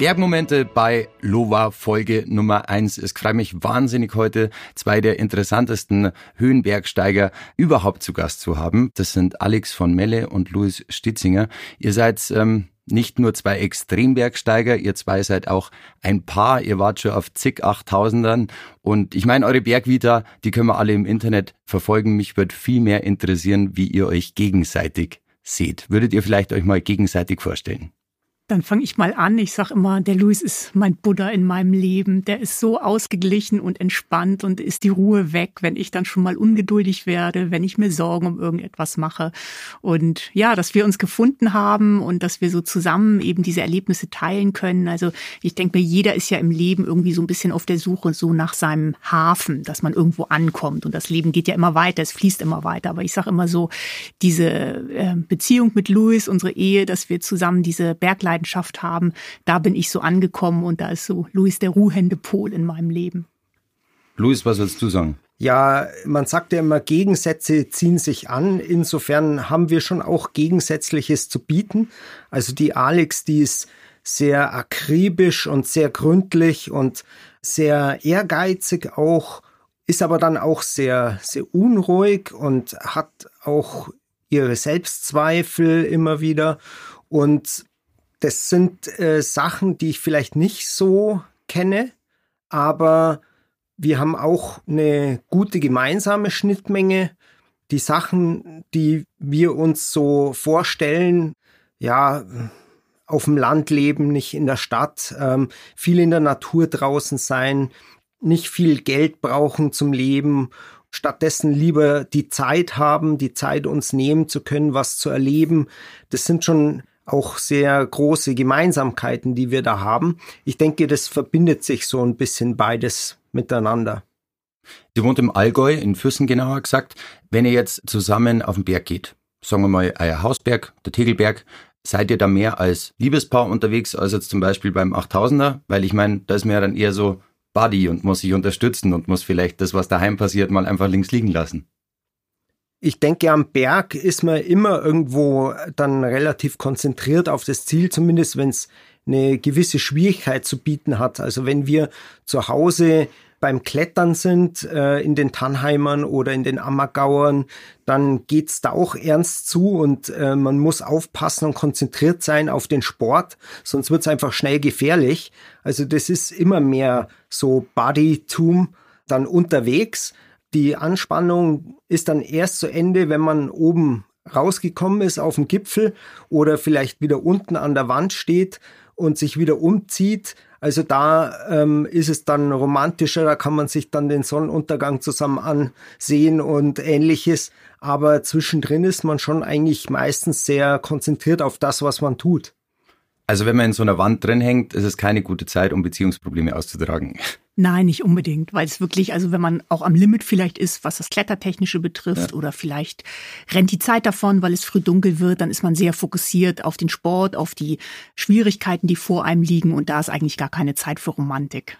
Bergmomente bei Lova Folge Nummer eins. Es freut mich wahnsinnig heute zwei der interessantesten Höhenbergsteiger überhaupt zu Gast zu haben. Das sind Alex von Melle und Louis Stitzinger. Ihr seid ähm, nicht nur zwei Extrembergsteiger, ihr zwei seid auch ein Paar, ihr wart schon auf zig Achttausendern und ich meine, eure Bergvita, die können wir alle im Internet verfolgen. Mich würde viel mehr interessieren, wie ihr euch gegenseitig seht. Würdet ihr vielleicht euch mal gegenseitig vorstellen? Dann fange ich mal an. Ich sage immer, der Luis ist mein Buddha in meinem Leben. Der ist so ausgeglichen und entspannt und ist die Ruhe weg, wenn ich dann schon mal ungeduldig werde, wenn ich mir Sorgen um irgendetwas mache. Und ja, dass wir uns gefunden haben und dass wir so zusammen eben diese Erlebnisse teilen können. Also ich denke mir, jeder ist ja im Leben irgendwie so ein bisschen auf der Suche so nach seinem Hafen, dass man irgendwo ankommt. Und das Leben geht ja immer weiter, es fließt immer weiter. Aber ich sage immer so, diese äh, Beziehung mit Luis, unsere Ehe, dass wir zusammen diese Bergleiter Leidenschaft haben. Da bin ich so angekommen und da ist so Luis der ruhende Pol in meinem Leben. Luis, was willst du sagen? Ja, man sagt ja immer, Gegensätze ziehen sich an. Insofern haben wir schon auch Gegensätzliches zu bieten. Also die Alex, die ist sehr akribisch und sehr gründlich und sehr ehrgeizig auch, ist aber dann auch sehr, sehr unruhig und hat auch ihre Selbstzweifel immer wieder. Und das sind äh, Sachen, die ich vielleicht nicht so kenne, aber wir haben auch eine gute gemeinsame Schnittmenge. Die Sachen, die wir uns so vorstellen, ja, auf dem Land leben, nicht in der Stadt, ähm, viel in der Natur draußen sein, nicht viel Geld brauchen zum Leben, stattdessen lieber die Zeit haben, die Zeit uns nehmen zu können, was zu erleben. Das sind schon auch sehr große Gemeinsamkeiten, die wir da haben. Ich denke, das verbindet sich so ein bisschen beides miteinander. Sie wohnt im Allgäu, in Füssen genauer gesagt. Wenn ihr jetzt zusammen auf den Berg geht, sagen wir mal euer Hausberg, der Tegelberg, seid ihr da mehr als Liebespaar unterwegs als jetzt zum Beispiel beim 8000er? Weil ich meine, da ist mir ja dann eher so Buddy und muss sich unterstützen und muss vielleicht das, was daheim passiert, mal einfach links liegen lassen ich denke, am Berg ist man immer irgendwo dann relativ konzentriert auf das Ziel, zumindest wenn es eine gewisse Schwierigkeit zu bieten hat. Also wenn wir zu Hause beim Klettern sind, äh, in den Tannheimern oder in den Ammergauern, dann geht's da auch ernst zu und äh, man muss aufpassen und konzentriert sein auf den Sport, sonst wird's einfach schnell gefährlich. Also das ist immer mehr so Bodytum dann unterwegs. Die Anspannung ist dann erst zu Ende, wenn man oben rausgekommen ist auf dem Gipfel oder vielleicht wieder unten an der Wand steht und sich wieder umzieht. Also da ähm, ist es dann romantischer, da kann man sich dann den Sonnenuntergang zusammen ansehen und ähnliches. Aber zwischendrin ist man schon eigentlich meistens sehr konzentriert auf das, was man tut. Also wenn man in so einer Wand drin hängt, ist es keine gute Zeit, um Beziehungsprobleme auszutragen. Nein, nicht unbedingt, weil es wirklich, also wenn man auch am Limit vielleicht ist, was das Klettertechnische betrifft, ja. oder vielleicht rennt die Zeit davon, weil es früh dunkel wird, dann ist man sehr fokussiert auf den Sport, auf die Schwierigkeiten, die vor einem liegen und da ist eigentlich gar keine Zeit für Romantik.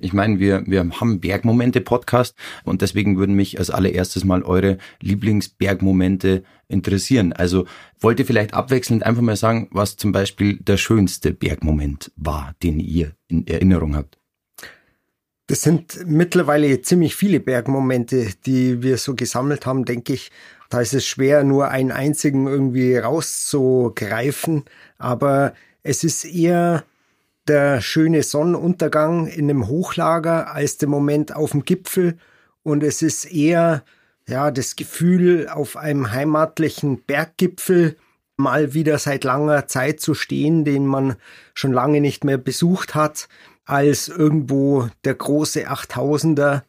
Ich meine, wir, wir haben Bergmomente-Podcast und deswegen würden mich als allererstes mal eure Lieblingsbergmomente interessieren. Also wollt ihr vielleicht abwechselnd einfach mal sagen, was zum Beispiel der schönste Bergmoment war, den ihr in Erinnerung habt? Das sind mittlerweile ziemlich viele Bergmomente, die wir so gesammelt haben, denke ich. Da ist es schwer, nur einen einzigen irgendwie rauszugreifen. Aber es ist eher der schöne Sonnenuntergang in einem Hochlager als der Moment auf dem Gipfel. Und es ist eher, ja, das Gefühl, auf einem heimatlichen Berggipfel mal wieder seit langer Zeit zu stehen, den man schon lange nicht mehr besucht hat, als irgendwo der große 8000er.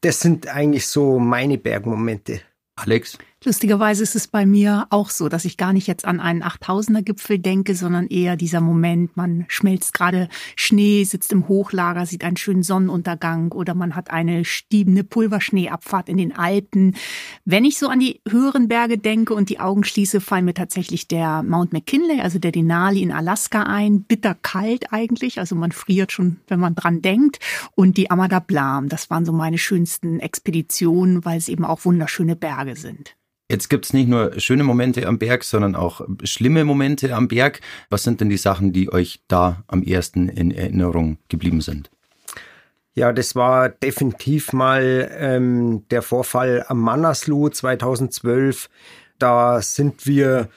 Das sind eigentlich so meine Bergmomente. Alex? Lustigerweise ist es bei mir auch so, dass ich gar nicht jetzt an einen 8000er Gipfel denke, sondern eher dieser Moment, man schmelzt gerade Schnee, sitzt im Hochlager, sieht einen schönen Sonnenuntergang oder man hat eine stiebende Pulverschneeabfahrt in den Alpen. Wenn ich so an die höheren Berge denke und die Augen schließe, fallen mir tatsächlich der Mount McKinley, also der Denali in Alaska ein, bitterkalt eigentlich, also man friert schon, wenn man dran denkt und die Amada Blam, das waren so meine schönsten Expeditionen, weil es eben auch wunderschöne Berge sind. Jetzt gibt's nicht nur schöne Momente am Berg, sondern auch schlimme Momente am Berg. Was sind denn die Sachen, die euch da am ersten in Erinnerung geblieben sind? Ja, das war definitiv mal ähm, der Vorfall am Manaslu 2012. Da sind wir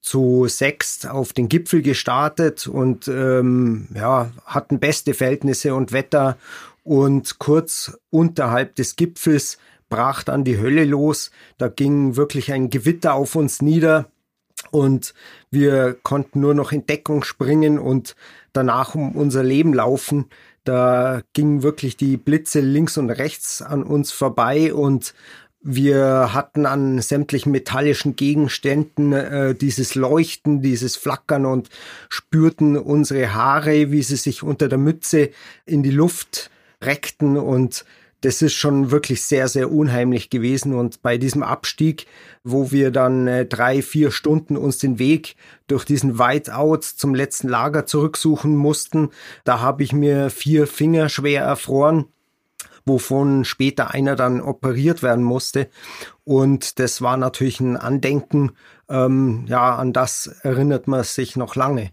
zu sechst auf den Gipfel gestartet und ähm, ja, hatten beste Verhältnisse und Wetter. Und kurz unterhalb des Gipfels brach dann die Hölle los. Da ging wirklich ein Gewitter auf uns nieder und wir konnten nur noch in Deckung springen und danach um unser Leben laufen. Da gingen wirklich die Blitze links und rechts an uns vorbei und wir hatten an sämtlichen metallischen Gegenständen äh, dieses Leuchten, dieses Flackern und spürten unsere Haare, wie sie sich unter der Mütze in die Luft reckten und das ist schon wirklich sehr, sehr unheimlich gewesen. Und bei diesem Abstieg, wo wir dann äh, drei, vier Stunden uns den Weg durch diesen Whiteout zum letzten Lager zurücksuchen mussten, da habe ich mir vier Finger schwer erfroren wovon später einer dann operiert werden musste. Und das war natürlich ein Andenken, ähm, ja, an das erinnert man sich noch lange.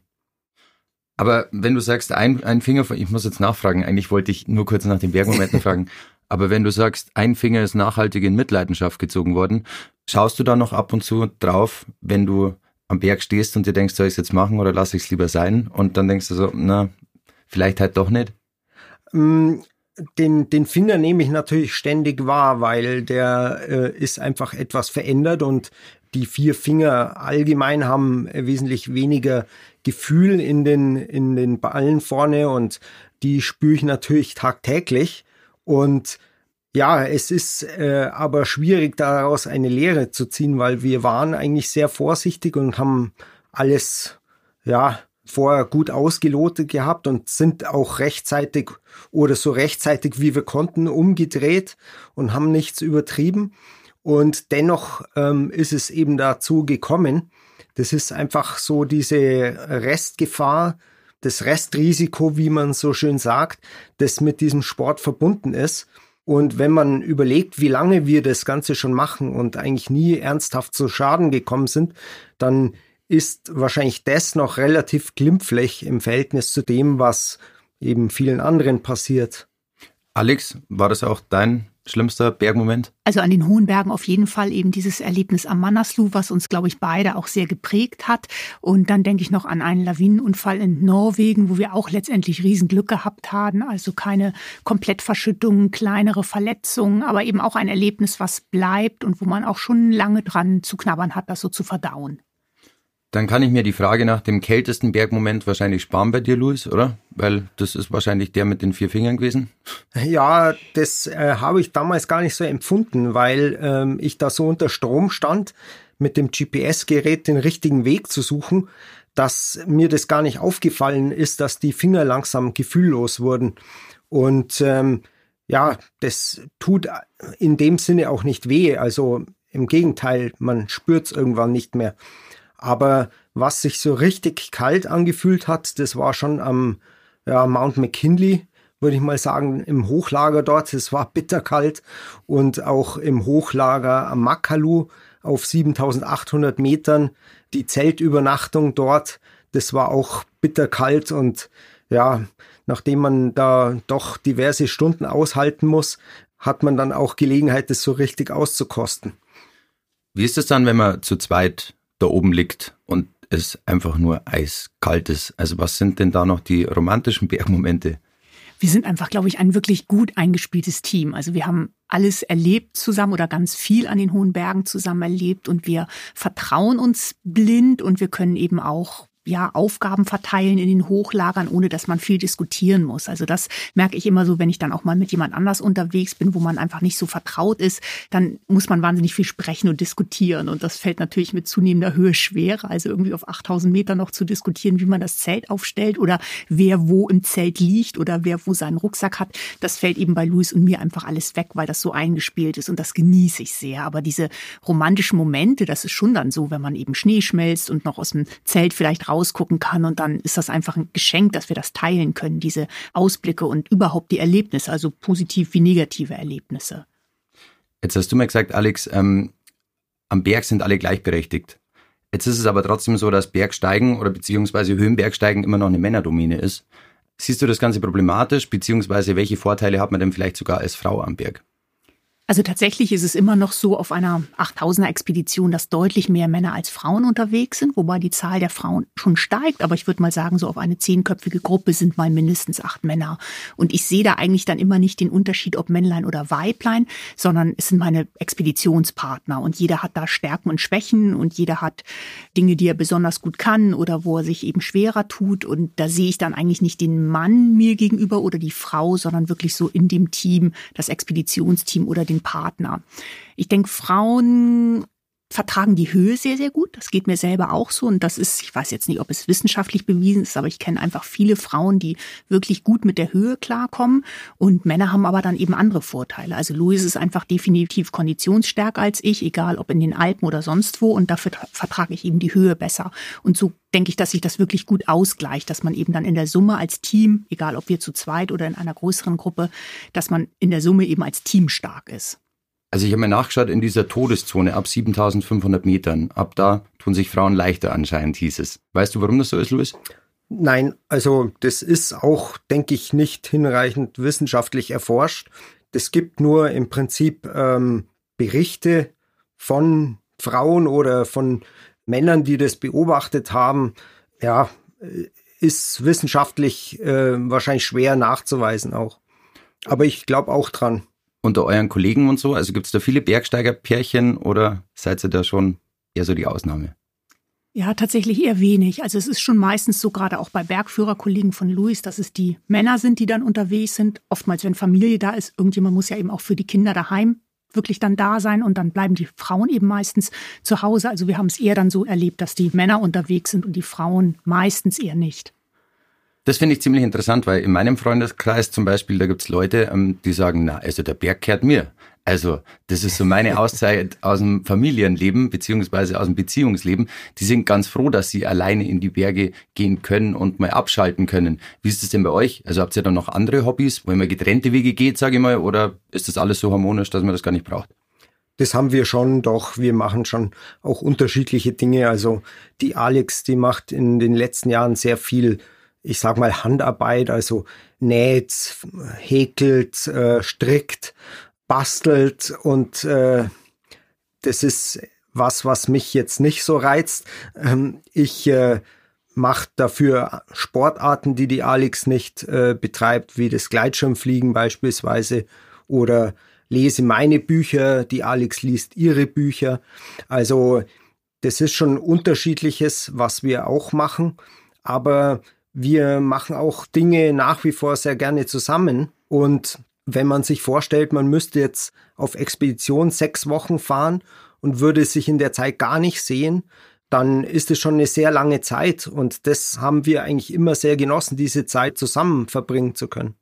Aber wenn du sagst, ein, ein Finger, ich muss jetzt nachfragen, eigentlich wollte ich nur kurz nach den Bergmomenten fragen, aber wenn du sagst, ein Finger ist nachhaltig in Mitleidenschaft gezogen worden, schaust du da noch ab und zu drauf, wenn du am Berg stehst und dir denkst, soll ich es jetzt machen oder lasse ich es lieber sein? Und dann denkst du so, na, vielleicht halt doch nicht? Mm, den, den Finger nehme ich natürlich ständig wahr, weil der äh, ist einfach etwas verändert und die vier Finger allgemein haben wesentlich weniger Gefühl in den, in den Ballen vorne und die spüre ich natürlich tagtäglich. Und ja, es ist äh, aber schwierig daraus eine Lehre zu ziehen, weil wir waren eigentlich sehr vorsichtig und haben alles, ja, vorher gut ausgelotet gehabt und sind auch rechtzeitig oder so rechtzeitig wie wir konnten umgedreht und haben nichts übertrieben. Und dennoch ähm, ist es eben dazu gekommen. Das ist einfach so diese Restgefahr, das Restrisiko, wie man so schön sagt, das mit diesem Sport verbunden ist. Und wenn man überlegt, wie lange wir das Ganze schon machen und eigentlich nie ernsthaft zu Schaden gekommen sind, dann ist wahrscheinlich das noch relativ glimpflich im Verhältnis zu dem, was eben vielen anderen passiert. Alex, war das auch dein schlimmster Bergmoment? Also an den hohen Bergen auf jeden Fall eben dieses Erlebnis am Manaslu, was uns, glaube ich, beide auch sehr geprägt hat. Und dann denke ich noch an einen Lawinenunfall in Norwegen, wo wir auch letztendlich Riesenglück gehabt haben. Also keine Komplettverschüttungen, kleinere Verletzungen, aber eben auch ein Erlebnis, was bleibt und wo man auch schon lange dran zu knabbern hat, das so zu verdauen. Dann kann ich mir die Frage nach dem kältesten Bergmoment wahrscheinlich sparen bei dir, Luis, oder? Weil das ist wahrscheinlich der mit den vier Fingern gewesen. Ja, das äh, habe ich damals gar nicht so empfunden, weil ähm, ich da so unter Strom stand, mit dem GPS-Gerät den richtigen Weg zu suchen, dass mir das gar nicht aufgefallen ist, dass die Finger langsam gefühllos wurden. Und ähm, ja, das tut in dem Sinne auch nicht weh. Also im Gegenteil, man spürt es irgendwann nicht mehr. Aber was sich so richtig kalt angefühlt hat, das war schon am ja, Mount McKinley, würde ich mal sagen, im Hochlager dort. Es war bitterkalt und auch im Hochlager am Makalu auf 7800 Metern. Die Zeltübernachtung dort, das war auch bitterkalt und ja, nachdem man da doch diverse Stunden aushalten muss, hat man dann auch Gelegenheit, das so richtig auszukosten. Wie ist es dann, wenn man zu zweit da oben liegt und es einfach nur eiskalt ist. Also was sind denn da noch die romantischen Bergmomente? Wir sind einfach, glaube ich, ein wirklich gut eingespieltes Team. Also wir haben alles erlebt zusammen oder ganz viel an den hohen Bergen zusammen erlebt und wir vertrauen uns blind und wir können eben auch ja, Aufgaben verteilen in den Hochlagern, ohne dass man viel diskutieren muss. Also das merke ich immer so, wenn ich dann auch mal mit jemand anders unterwegs bin, wo man einfach nicht so vertraut ist, dann muss man wahnsinnig viel sprechen und diskutieren. Und das fällt natürlich mit zunehmender Höhe schwerer. Also irgendwie auf 8000 Meter noch zu diskutieren, wie man das Zelt aufstellt oder wer wo im Zelt liegt oder wer wo seinen Rucksack hat. Das fällt eben bei Luis und mir einfach alles weg, weil das so eingespielt ist und das genieße ich sehr. Aber diese romantischen Momente, das ist schon dann so, wenn man eben Schnee schmelzt und noch aus dem Zelt vielleicht rausgucken kann. Und dann ist das einfach ein Geschenk, dass wir das teilen können, diese Ausblicke und überhaupt die Erlebnisse, also positiv wie negative Erlebnisse. Jetzt hast du mir gesagt, Alex, ähm, am Berg sind alle gleichberechtigt. Jetzt ist es aber trotzdem so, dass Bergsteigen oder beziehungsweise Höhenbergsteigen immer noch eine Männerdomäne ist. Siehst du das Ganze problematisch, beziehungsweise welche Vorteile hat man denn vielleicht sogar als Frau am Berg? Also tatsächlich ist es immer noch so auf einer 8000er Expedition, dass deutlich mehr Männer als Frauen unterwegs sind, wobei die Zahl der Frauen schon steigt. Aber ich würde mal sagen, so auf eine zehnköpfige Gruppe sind mal mindestens acht Männer. Und ich sehe da eigentlich dann immer nicht den Unterschied, ob Männlein oder Weiblein, sondern es sind meine Expeditionspartner. Und jeder hat da Stärken und Schwächen und jeder hat Dinge, die er besonders gut kann oder wo er sich eben schwerer tut. Und da sehe ich dann eigentlich nicht den Mann mir gegenüber oder die Frau, sondern wirklich so in dem Team, das Expeditionsteam oder den den Partner. Ich denke, Frauen vertragen die Höhe sehr, sehr gut. Das geht mir selber auch so. Und das ist, ich weiß jetzt nicht, ob es wissenschaftlich bewiesen ist, aber ich kenne einfach viele Frauen, die wirklich gut mit der Höhe klarkommen. Und Männer haben aber dann eben andere Vorteile. Also Louis ist einfach definitiv konditionsstärker als ich, egal ob in den Alpen oder sonst wo. Und dafür vertrage ich eben die Höhe besser. Und so denke ich, dass sich das wirklich gut ausgleicht, dass man eben dann in der Summe als Team, egal ob wir zu zweit oder in einer größeren Gruppe, dass man in der Summe eben als Team stark ist. Also ich habe mir nachgeschaut, in dieser Todeszone ab 7500 Metern, ab da tun sich Frauen leichter anscheinend, hieß es. Weißt du, warum das so ist, Louis? Nein, also das ist auch, denke ich, nicht hinreichend wissenschaftlich erforscht. Es gibt nur im Prinzip ähm, Berichte von Frauen oder von Männern, die das beobachtet haben. Ja, ist wissenschaftlich äh, wahrscheinlich schwer nachzuweisen auch. Aber ich glaube auch dran unter euren Kollegen und so? Also gibt es da viele Bergsteigerpärchen oder seid ihr da schon eher so die Ausnahme? Ja, tatsächlich eher wenig. Also es ist schon meistens so, gerade auch bei Bergführerkollegen von Luis, dass es die Männer sind, die dann unterwegs sind. Oftmals, wenn Familie da ist, irgendjemand muss ja eben auch für die Kinder daheim wirklich dann da sein und dann bleiben die Frauen eben meistens zu Hause. Also wir haben es eher dann so erlebt, dass die Männer unterwegs sind und die Frauen meistens eher nicht. Das finde ich ziemlich interessant, weil in meinem Freundeskreis zum Beispiel, da gibt's Leute, ähm, die sagen, na, also der Berg kehrt mir. Also, das ist so meine Auszeit aus dem Familienleben beziehungsweise aus dem Beziehungsleben. Die sind ganz froh, dass sie alleine in die Berge gehen können und mal abschalten können. Wie ist es denn bei euch? Also habt ihr dann noch andere Hobbys, wo ihr mal getrennte Wege geht, sage ich mal, oder ist das alles so harmonisch, dass man das gar nicht braucht? Das haben wir schon, doch wir machen schon auch unterschiedliche Dinge. Also die Alex, die macht in den letzten Jahren sehr viel ich sag mal, Handarbeit, also näht, häkelt, äh, strickt, bastelt und äh, das ist was, was mich jetzt nicht so reizt. Ähm, ich äh, mache dafür Sportarten, die die Alex nicht äh, betreibt, wie das Gleitschirmfliegen beispielsweise oder lese meine Bücher, die Alex liest ihre Bücher. Also das ist schon unterschiedliches, was wir auch machen, aber wir machen auch Dinge nach wie vor sehr gerne zusammen. Und wenn man sich vorstellt, man müsste jetzt auf Expedition sechs Wochen fahren und würde sich in der Zeit gar nicht sehen, dann ist es schon eine sehr lange Zeit. Und das haben wir eigentlich immer sehr genossen, diese Zeit zusammen verbringen zu können.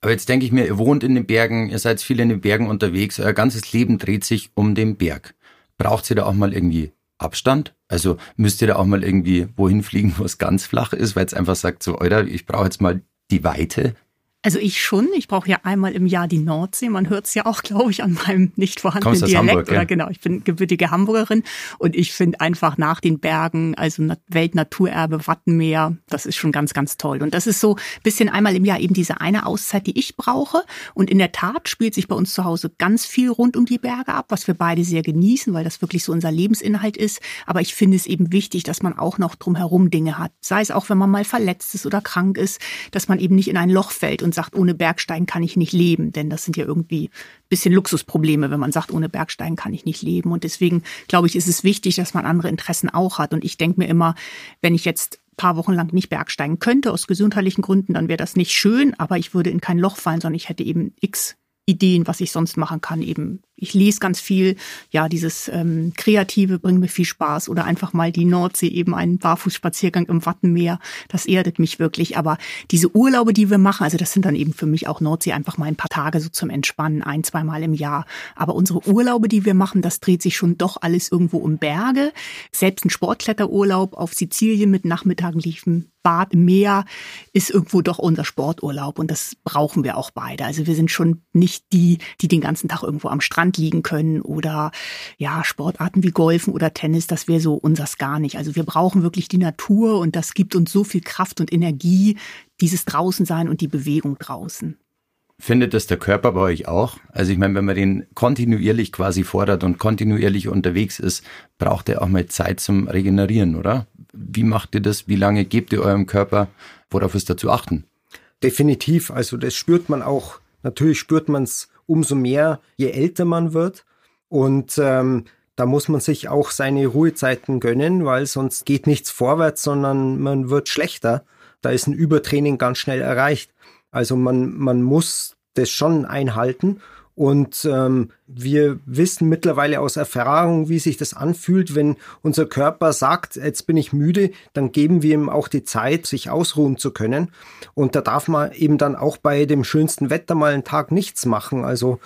Aber jetzt denke ich mir, ihr wohnt in den Bergen, ihr seid viel in den Bergen unterwegs, euer ganzes Leben dreht sich um den Berg. Braucht ihr da auch mal irgendwie Abstand? Also müsst ihr da auch mal irgendwie wohin fliegen, wo es ganz flach ist, weil es einfach sagt so, Alter, ich brauche jetzt mal die Weite. Also ich schon. Ich brauche ja einmal im Jahr die Nordsee. Man hört es ja auch, glaube ich, an meinem nicht vorhandenen Dialekt. Hamburg, ja? Oder genau, ich bin gebürtige Hamburgerin und ich finde einfach nach den Bergen, also Weltnaturerbe Wattenmeer, das ist schon ganz, ganz toll. Und das ist so bisschen einmal im Jahr eben diese eine Auszeit, die ich brauche. Und in der Tat spielt sich bei uns zu Hause ganz viel rund um die Berge ab, was wir beide sehr genießen, weil das wirklich so unser Lebensinhalt ist. Aber ich finde es eben wichtig, dass man auch noch drumherum Dinge hat. Sei es auch, wenn man mal verletzt ist oder krank ist, dass man eben nicht in ein Loch fällt und sagt, ohne Bergsteigen kann ich nicht leben, denn das sind ja irgendwie bisschen Luxusprobleme, wenn man sagt, ohne Bergsteigen kann ich nicht leben. Und deswegen glaube ich, ist es wichtig, dass man andere Interessen auch hat. Und ich denke mir immer, wenn ich jetzt paar Wochen lang nicht bergsteigen könnte aus gesundheitlichen Gründen, dann wäre das nicht schön, aber ich würde in kein Loch fallen, sondern ich hätte eben x Ideen, was ich sonst machen kann. Eben, ich lese ganz viel. Ja, dieses ähm, Kreative bringt mir viel Spaß oder einfach mal die Nordsee, eben einen Barfußspaziergang im Wattenmeer. Das erdet mich wirklich. Aber diese Urlaube, die wir machen, also das sind dann eben für mich auch Nordsee einfach mal ein paar Tage so zum Entspannen, ein, zweimal im Jahr. Aber unsere Urlaube, die wir machen, das dreht sich schon doch alles irgendwo um Berge. Selbst ein Sportkletterurlaub auf Sizilien mit Nachmittagen liefen Bad im Meer ist irgendwo doch unser Sporturlaub und das brauchen wir auch beide. Also wir sind schon nicht die, die den ganzen Tag irgendwo am Strand liegen können oder ja, Sportarten wie Golfen oder Tennis, das wäre so unsers gar nicht. Also wir brauchen wirklich die Natur und das gibt uns so viel Kraft und Energie, dieses Draußensein und die Bewegung draußen. Findet das der Körper bei euch auch? Also ich meine, wenn man den kontinuierlich quasi fordert und kontinuierlich unterwegs ist, braucht er auch mal Zeit zum Regenerieren, oder? Wie macht ihr das? Wie lange gebt ihr eurem Körper? Worauf ist da zu achten? Definitiv. Also das spürt man auch. Natürlich spürt man es umso mehr, je älter man wird. Und ähm, da muss man sich auch seine Ruhezeiten gönnen, weil sonst geht nichts vorwärts, sondern man wird schlechter. Da ist ein Übertraining ganz schnell erreicht. Also man, man muss das schon einhalten. Und ähm, wir wissen mittlerweile aus Erfahrung, wie sich das anfühlt, wenn unser Körper sagt, jetzt bin ich müde, dann geben wir ihm auch die Zeit, sich ausruhen zu können. Und da darf man eben dann auch bei dem schönsten Wetter mal einen Tag nichts machen. Also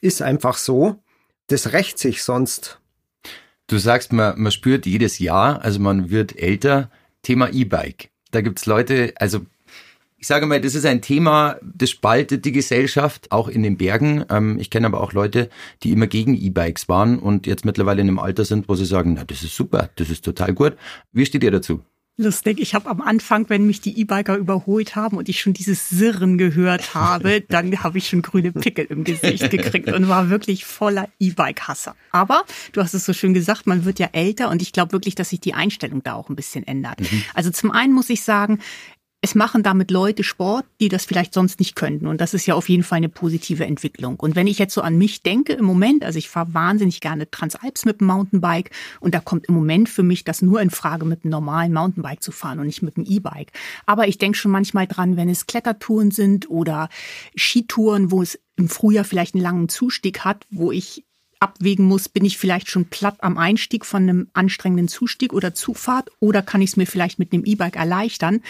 ist einfach so. Das rächt sich sonst. Du sagst, man, man spürt jedes Jahr, also man wird älter. Thema E-Bike. Da gibt's Leute, also ich sage mal, das ist ein Thema, das spaltet die Gesellschaft, auch in den Bergen. Ähm, ich kenne aber auch Leute, die immer gegen E-Bikes waren und jetzt mittlerweile in einem Alter sind, wo sie sagen, na, das ist super, das ist total gut. Wie steht ihr dazu? Lustig. Ich habe am Anfang, wenn mich die E-Biker überholt haben und ich schon dieses Sirren gehört habe, dann habe ich schon grüne Pickel im Gesicht gekriegt und war wirklich voller E-Bike-Hasser. Aber du hast es so schön gesagt, man wird ja älter und ich glaube wirklich, dass sich die Einstellung da auch ein bisschen ändert. Mhm. Also zum einen muss ich sagen, es machen damit Leute Sport, die das vielleicht sonst nicht könnten. Und das ist ja auf jeden Fall eine positive Entwicklung. Und wenn ich jetzt so an mich denke, im Moment, also ich fahre wahnsinnig gerne Transalps mit dem Mountainbike und da kommt im Moment für mich das nur in Frage, mit einem normalen Mountainbike zu fahren und nicht mit einem E-Bike. Aber ich denke schon manchmal dran, wenn es Klettertouren sind oder Skitouren, wo es im Frühjahr vielleicht einen langen Zustieg hat, wo ich abwägen muss, bin ich vielleicht schon platt am Einstieg von einem anstrengenden Zustieg oder Zufahrt oder kann ich es mir vielleicht mit einem E-Bike erleichtern,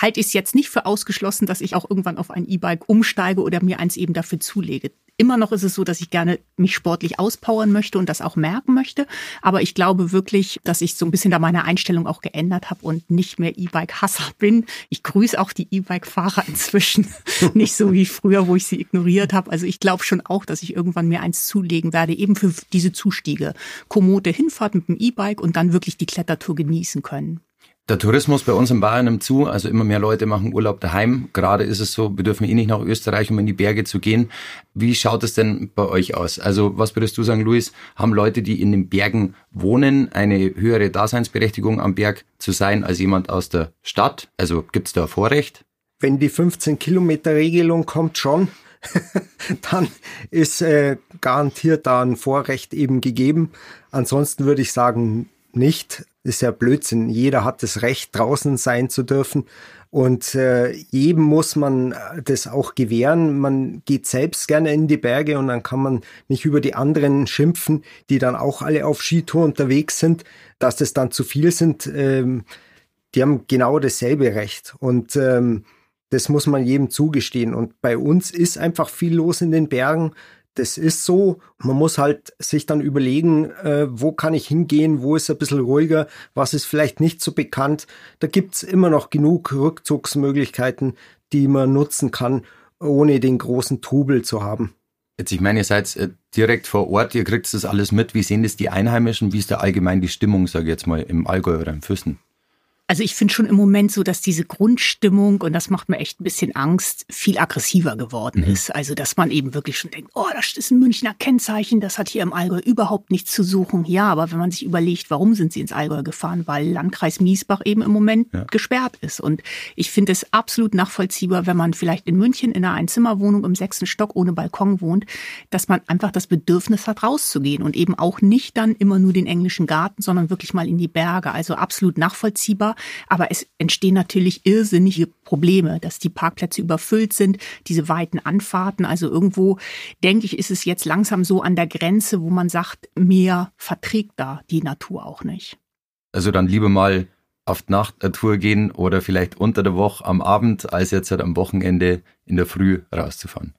halte ich es jetzt nicht für ausgeschlossen, dass ich auch irgendwann auf ein E-Bike umsteige oder mir eins eben dafür zulege. Immer noch ist es so, dass ich gerne mich sportlich auspowern möchte und das auch merken möchte. Aber ich glaube wirklich, dass ich so ein bisschen da meine Einstellung auch geändert habe und nicht mehr E-Bike-Hasser bin. Ich grüße auch die E-Bike-Fahrer inzwischen. nicht so wie früher, wo ich sie ignoriert habe. Also ich glaube schon auch, dass ich irgendwann mir eins zulegen werde, eben für diese Zustiege. Komote Hinfahrt mit dem E-Bike und dann wirklich die Klettertour genießen können. Der Tourismus bei uns in Bayern nimmt zu, also immer mehr Leute machen Urlaub daheim. Gerade ist es so, wir dürfen eh nicht nach Österreich, um in die Berge zu gehen. Wie schaut es denn bei euch aus? Also was würdest du sagen, Luis? Haben Leute, die in den Bergen wohnen, eine höhere Daseinsberechtigung am Berg zu sein als jemand aus der Stadt? Also gibt es da Vorrecht? Wenn die 15 Kilometer Regelung kommt schon, dann ist äh, garantiert da ein Vorrecht eben gegeben. Ansonsten würde ich sagen, nicht ist ja Blödsinn. Jeder hat das Recht, draußen sein zu dürfen. Und äh, jedem muss man das auch gewähren. Man geht selbst gerne in die Berge und dann kann man nicht über die anderen schimpfen, die dann auch alle auf Skitour unterwegs sind, dass das dann zu viel sind. Ähm, die haben genau dasselbe Recht. Und ähm, das muss man jedem zugestehen. Und bei uns ist einfach viel los in den Bergen das ist so. Man muss halt sich dann überlegen, äh, wo kann ich hingehen, wo ist ein bisschen ruhiger, was ist vielleicht nicht so bekannt. Da gibt's immer noch genug Rückzugsmöglichkeiten, die man nutzen kann, ohne den großen Trubel zu haben. Jetzt, ich meine, ihr seid äh, direkt vor Ort, ihr kriegt das alles mit. Wie sehen das die Einheimischen? Wie ist da allgemein die Stimmung, sage ich jetzt mal, im Allgäu oder im Füssen? Also ich finde schon im Moment so, dass diese Grundstimmung, und das macht mir echt ein bisschen Angst, viel aggressiver geworden mhm. ist. Also dass man eben wirklich schon denkt, oh, das ist ein Münchner Kennzeichen, das hat hier im Allgäu überhaupt nichts zu suchen. Ja, aber wenn man sich überlegt, warum sind sie ins Allgäu gefahren? Weil Landkreis Miesbach eben im Moment ja. gesperrt ist. Und ich finde es absolut nachvollziehbar, wenn man vielleicht in München in einer Einzimmerwohnung im sechsten Stock ohne Balkon wohnt, dass man einfach das Bedürfnis hat, rauszugehen und eben auch nicht dann immer nur den englischen Garten, sondern wirklich mal in die Berge. Also absolut nachvollziehbar. Aber es entstehen natürlich irrsinnige Probleme, dass die Parkplätze überfüllt sind, diese weiten Anfahrten. Also irgendwo, denke ich, ist es jetzt langsam so an der Grenze, wo man sagt, mehr verträgt da die Natur auch nicht. Also dann lieber mal auf die Nachttour gehen oder vielleicht unter der Woche am Abend, als jetzt halt am Wochenende in der Früh rauszufahren.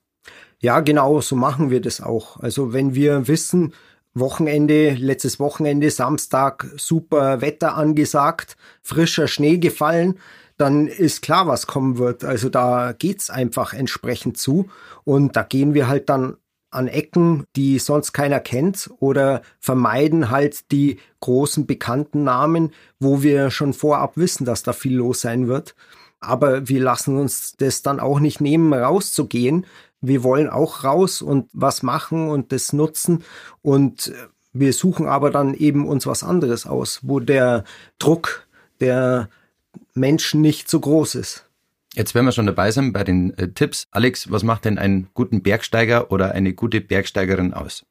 Ja, genau, so machen wir das auch. Also wenn wir wissen, Wochenende, letztes Wochenende, Samstag, super Wetter angesagt, frischer Schnee gefallen, dann ist klar, was kommen wird. Also da geht's einfach entsprechend zu. Und da gehen wir halt dann an Ecken, die sonst keiner kennt oder vermeiden halt die großen bekannten Namen, wo wir schon vorab wissen, dass da viel los sein wird. Aber wir lassen uns das dann auch nicht nehmen, rauszugehen. Wir wollen auch raus und was machen und das nutzen und wir suchen aber dann eben uns was anderes aus, wo der Druck der Menschen nicht so groß ist. Jetzt, wenn wir schon dabei sind bei den äh, Tipps, Alex, was macht denn einen guten Bergsteiger oder eine gute Bergsteigerin aus?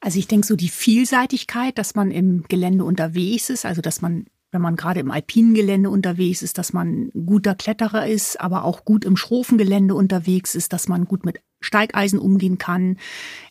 Also ich denke so die Vielseitigkeit, dass man im Gelände unterwegs ist, also dass man wenn man gerade im alpinen Gelände unterwegs ist, dass man guter Kletterer ist, aber auch gut im Schrofengelände unterwegs ist, dass man gut mit Steigeisen umgehen kann.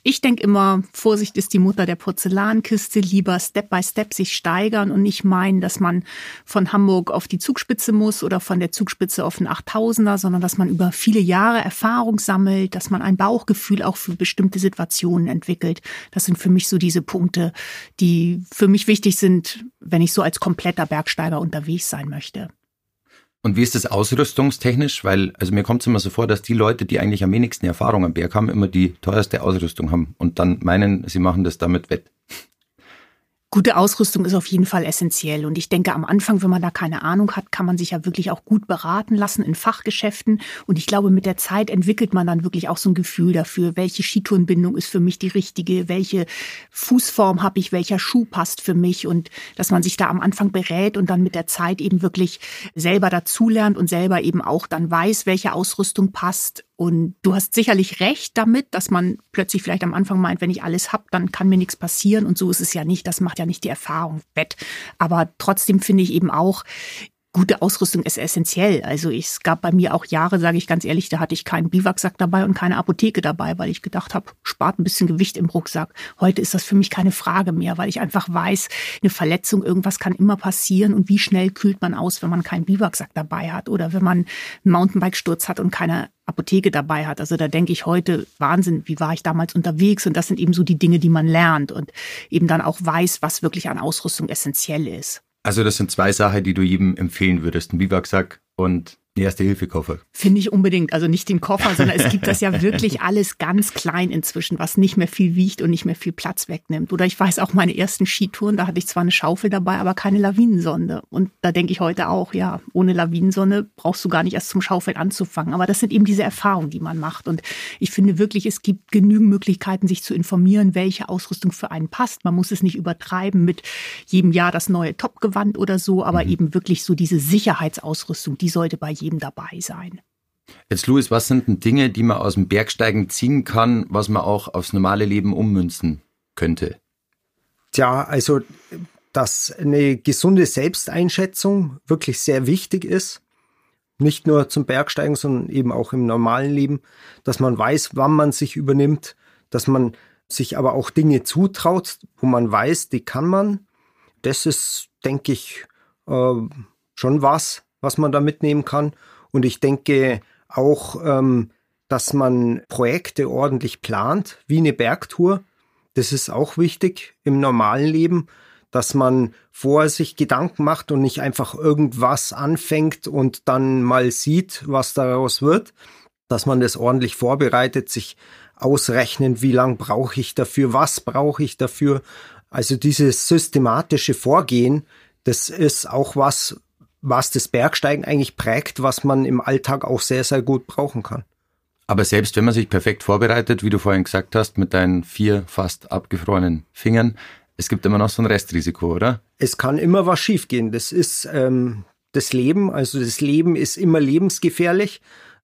Ich denke immer, Vorsicht ist die Mutter der Porzellankiste, lieber Step by Step sich steigern und nicht meinen, dass man von Hamburg auf die Zugspitze muss oder von der Zugspitze auf den 8000er, sondern dass man über viele Jahre Erfahrung sammelt, dass man ein Bauchgefühl auch für bestimmte Situationen entwickelt. Das sind für mich so diese Punkte, die für mich wichtig sind, wenn ich so als kompletter Bergsteiger unterwegs sein möchte. Und wie ist das ausrüstungstechnisch? Weil, also mir kommt es immer so vor, dass die Leute, die eigentlich am wenigsten Erfahrung am Berg haben, immer die teuerste Ausrüstung haben und dann meinen, sie machen das damit wett. Gute Ausrüstung ist auf jeden Fall essentiell. Und ich denke, am Anfang, wenn man da keine Ahnung hat, kann man sich ja wirklich auch gut beraten lassen in Fachgeschäften. Und ich glaube, mit der Zeit entwickelt man dann wirklich auch so ein Gefühl dafür, welche Skitourenbindung ist für mich die richtige, welche Fußform habe ich, welcher Schuh passt für mich. Und dass man sich da am Anfang berät und dann mit der Zeit eben wirklich selber dazulernt und selber eben auch dann weiß, welche Ausrüstung passt und du hast sicherlich recht damit, dass man plötzlich vielleicht am Anfang meint, wenn ich alles habe, dann kann mir nichts passieren. Und so ist es ja nicht. Das macht ja nicht die Erfahrung wett. Aber trotzdem finde ich eben auch, gute Ausrüstung ist essentiell. Also es gab bei mir auch Jahre, sage ich ganz ehrlich, da hatte ich keinen Biwaksack dabei und keine Apotheke dabei, weil ich gedacht habe, spart ein bisschen Gewicht im Rucksack. Heute ist das für mich keine Frage mehr, weil ich einfach weiß, eine Verletzung, irgendwas kann immer passieren und wie schnell kühlt man aus, wenn man keinen Biwaksack dabei hat oder wenn man einen Mountainbike-Sturz hat und keine Apotheke dabei hat. Also da denke ich heute, Wahnsinn, wie war ich damals unterwegs? Und das sind eben so die Dinge, die man lernt und eben dann auch weiß, was wirklich an Ausrüstung essentiell ist. Also das sind zwei Sachen, die du jedem empfehlen würdest. Ein Biwaksack und Erste-Hilfe-Koffer. Finde ich unbedingt. Also nicht den Koffer, sondern es gibt das ja wirklich alles ganz klein inzwischen, was nicht mehr viel wiegt und nicht mehr viel Platz wegnimmt. Oder ich weiß auch meine ersten Skitouren, da hatte ich zwar eine Schaufel dabei, aber keine Lawinensonde. Und da denke ich heute auch, ja, ohne Lawinensonde brauchst du gar nicht erst zum Schaufeln anzufangen. Aber das sind eben diese Erfahrungen, die man macht. Und ich finde wirklich, es gibt genügend Möglichkeiten, sich zu informieren, welche Ausrüstung für einen passt. Man muss es nicht übertreiben mit jedem Jahr das neue Topgewand oder so, aber mhm. eben wirklich so diese Sicherheitsausrüstung, die sollte bei jedem dabei sein. Jetzt, Louis, was sind denn Dinge, die man aus dem Bergsteigen ziehen kann, was man auch aufs normale Leben ummünzen könnte? Tja, also, dass eine gesunde Selbsteinschätzung wirklich sehr wichtig ist. Nicht nur zum Bergsteigen, sondern eben auch im normalen Leben, dass man weiß, wann man sich übernimmt, dass man sich aber auch Dinge zutraut, wo man weiß, die kann man. Das ist, denke ich, äh, schon was, was man da mitnehmen kann. Und ich denke auch, ähm, dass man Projekte ordentlich plant, wie eine Bergtour. Das ist auch wichtig im normalen Leben, dass man vor sich Gedanken macht und nicht einfach irgendwas anfängt und dann mal sieht, was daraus wird, dass man das ordentlich vorbereitet, sich ausrechnen, wie lang brauche ich dafür, was brauche ich dafür. Also dieses systematische Vorgehen, das ist auch was, was das Bergsteigen eigentlich prägt, was man im Alltag auch sehr, sehr gut brauchen kann. Aber selbst wenn man sich perfekt vorbereitet, wie du vorhin gesagt hast, mit deinen vier fast abgefrorenen Fingern, es gibt immer noch so ein Restrisiko, oder? Es kann immer was schiefgehen. Das ist ähm, das Leben. Also das Leben ist immer lebensgefährlich,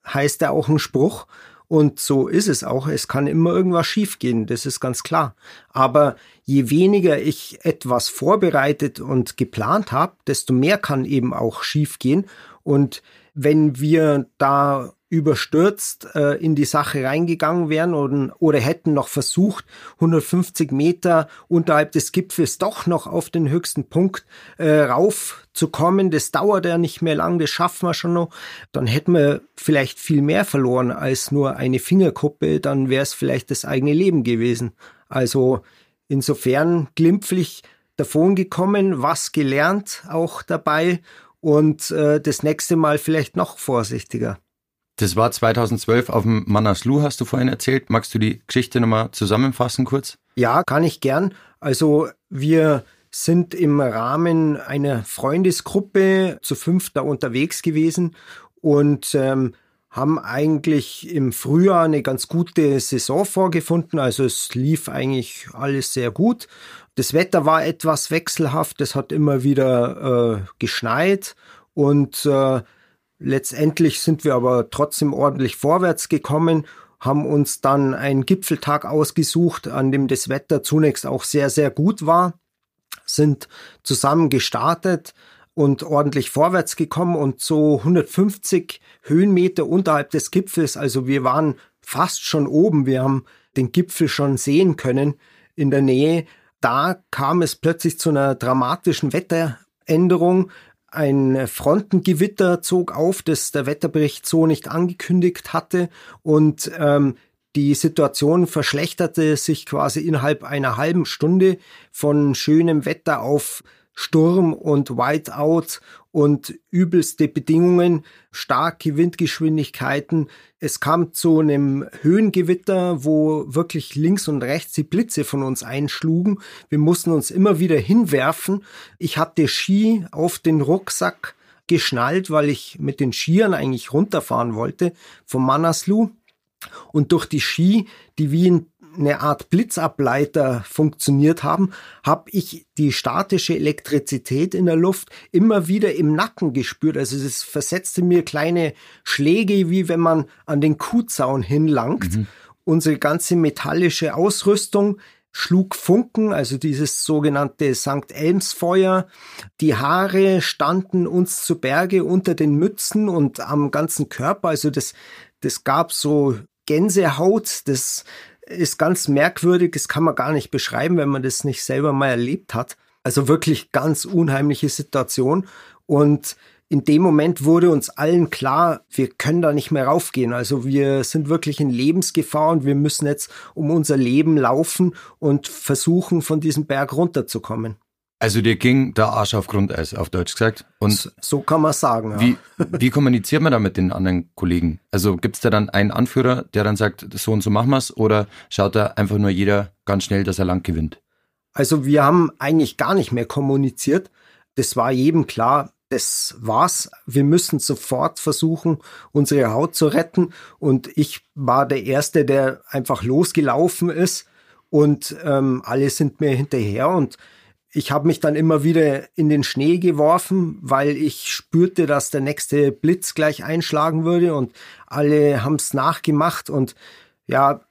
heißt ja auch ein Spruch. Und so ist es auch. Es kann immer irgendwas schiefgehen, das ist ganz klar. Aber je weniger ich etwas vorbereitet und geplant habe, desto mehr kann eben auch schiefgehen. Und wenn wir da überstürzt äh, in die Sache reingegangen wären oder, oder hätten noch versucht, 150 Meter unterhalb des Gipfels doch noch auf den höchsten Punkt äh, raufzukommen. Das dauert ja nicht mehr lang, das schaffen wir schon noch. Dann hätten wir vielleicht viel mehr verloren als nur eine Fingerkuppe, dann wäre es vielleicht das eigene Leben gewesen. Also insofern glimpflich davon gekommen, was gelernt auch dabei und äh, das nächste Mal vielleicht noch vorsichtiger. Das war 2012 auf dem Manaslu, hast du vorhin erzählt. Magst du die Geschichte nochmal zusammenfassen kurz? Ja, kann ich gern. Also wir sind im Rahmen einer Freundesgruppe zu fünf da unterwegs gewesen und ähm, haben eigentlich im Frühjahr eine ganz gute Saison vorgefunden. Also es lief eigentlich alles sehr gut. Das Wetter war etwas wechselhaft. Es hat immer wieder äh, geschneit und äh, Letztendlich sind wir aber trotzdem ordentlich vorwärts gekommen, haben uns dann einen Gipfeltag ausgesucht, an dem das Wetter zunächst auch sehr, sehr gut war, sind zusammen gestartet und ordentlich vorwärts gekommen und so 150 Höhenmeter unterhalb des Gipfels, also wir waren fast schon oben, wir haben den Gipfel schon sehen können in der Nähe. Da kam es plötzlich zu einer dramatischen Wetteränderung. Ein Frontengewitter zog auf, das der Wetterbericht so nicht angekündigt hatte und ähm, die Situation verschlechterte sich quasi innerhalb einer halben Stunde von schönem Wetter auf Sturm und Whiteout und übelste Bedingungen, starke Windgeschwindigkeiten. Es kam zu einem Höhengewitter, wo wirklich links und rechts die Blitze von uns einschlugen. Wir mussten uns immer wieder hinwerfen. Ich hatte Ski auf den Rucksack geschnallt, weil ich mit den Skiern eigentlich runterfahren wollte vom Manaslu. Und durch die Ski, die wie ein eine Art Blitzableiter funktioniert haben, habe ich die statische Elektrizität in der Luft immer wieder im Nacken gespürt. Also es versetzte mir kleine Schläge, wie wenn man an den Kuhzaun hinlangt. Mhm. Unsere ganze metallische Ausrüstung schlug Funken, also dieses sogenannte St. Elmsfeuer. Die Haare standen uns zu Berge unter den Mützen und am ganzen Körper. Also das, das gab so Gänsehaut, das ist ganz merkwürdig, das kann man gar nicht beschreiben, wenn man das nicht selber mal erlebt hat. Also wirklich ganz unheimliche Situation. Und in dem Moment wurde uns allen klar, wir können da nicht mehr raufgehen. Also wir sind wirklich in Lebensgefahr und wir müssen jetzt um unser Leben laufen und versuchen, von diesem Berg runterzukommen. Also dir ging der Arsch auf Grundeis, auf Deutsch gesagt. Und so kann man sagen. Ja. Wie, wie kommuniziert man da mit den anderen Kollegen? Also gibt es da dann einen Anführer, der dann sagt, so und so machen wir's, oder schaut da einfach nur jeder ganz schnell, dass er lang gewinnt? Also wir haben eigentlich gar nicht mehr kommuniziert. Das war jedem klar, das war's. Wir müssen sofort versuchen, unsere Haut zu retten. Und ich war der Erste, der einfach losgelaufen ist. Und ähm, alle sind mir hinterher und ich habe mich dann immer wieder in den Schnee geworfen, weil ich spürte, dass der nächste Blitz gleich einschlagen würde und alle haben es nachgemacht und ja,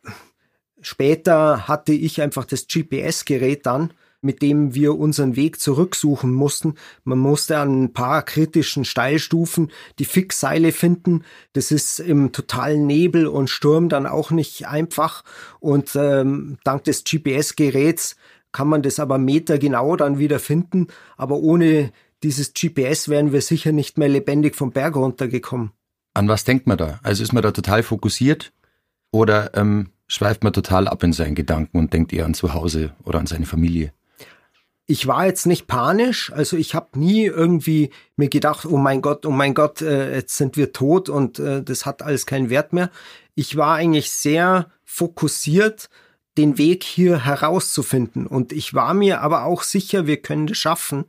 später hatte ich einfach das GPS-Gerät dann, mit dem wir unseren Weg zurücksuchen mussten. Man musste an ein paar kritischen Steilstufen die Fixseile finden. Das ist im totalen Nebel und Sturm dann auch nicht einfach. Und ähm, dank des GPS-Geräts kann man das aber metergenau dann wieder finden. Aber ohne dieses GPS wären wir sicher nicht mehr lebendig vom Berg runtergekommen. An was denkt man da? Also ist man da total fokussiert oder ähm, schweift man total ab in seinen Gedanken und denkt eher an zu Hause oder an seine Familie? Ich war jetzt nicht panisch, also ich habe nie irgendwie mir gedacht, oh mein Gott, oh mein Gott, äh, jetzt sind wir tot und äh, das hat alles keinen Wert mehr. Ich war eigentlich sehr fokussiert den Weg hier herauszufinden. Und ich war mir aber auch sicher, wir können das schaffen.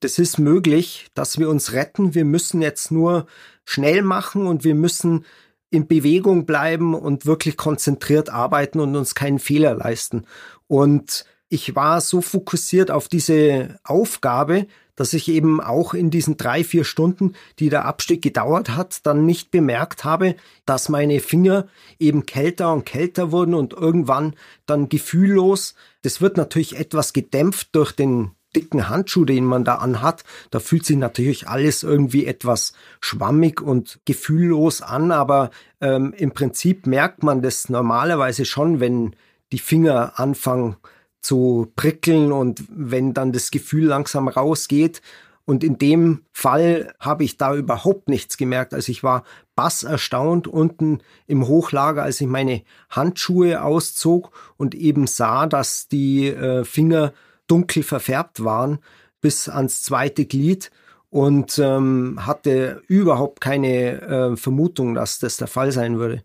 Das ist möglich, dass wir uns retten. Wir müssen jetzt nur schnell machen und wir müssen in Bewegung bleiben und wirklich konzentriert arbeiten und uns keinen Fehler leisten. Und ich war so fokussiert auf diese Aufgabe, dass ich eben auch in diesen drei, vier Stunden, die der Abstieg gedauert hat, dann nicht bemerkt habe, dass meine Finger eben kälter und kälter wurden und irgendwann dann gefühllos. Das wird natürlich etwas gedämpft durch den dicken Handschuh, den man da anhat. Da fühlt sich natürlich alles irgendwie etwas schwammig und gefühllos an, aber ähm, im Prinzip merkt man das normalerweise schon, wenn die Finger anfangen zu prickeln und wenn dann das Gefühl langsam rausgeht. Und in dem Fall habe ich da überhaupt nichts gemerkt. Also ich war bass erstaunt unten im Hochlager, als ich meine Handschuhe auszog und eben sah, dass die äh, Finger dunkel verfärbt waren bis ans zweite Glied und ähm, hatte überhaupt keine äh, Vermutung, dass das der Fall sein würde.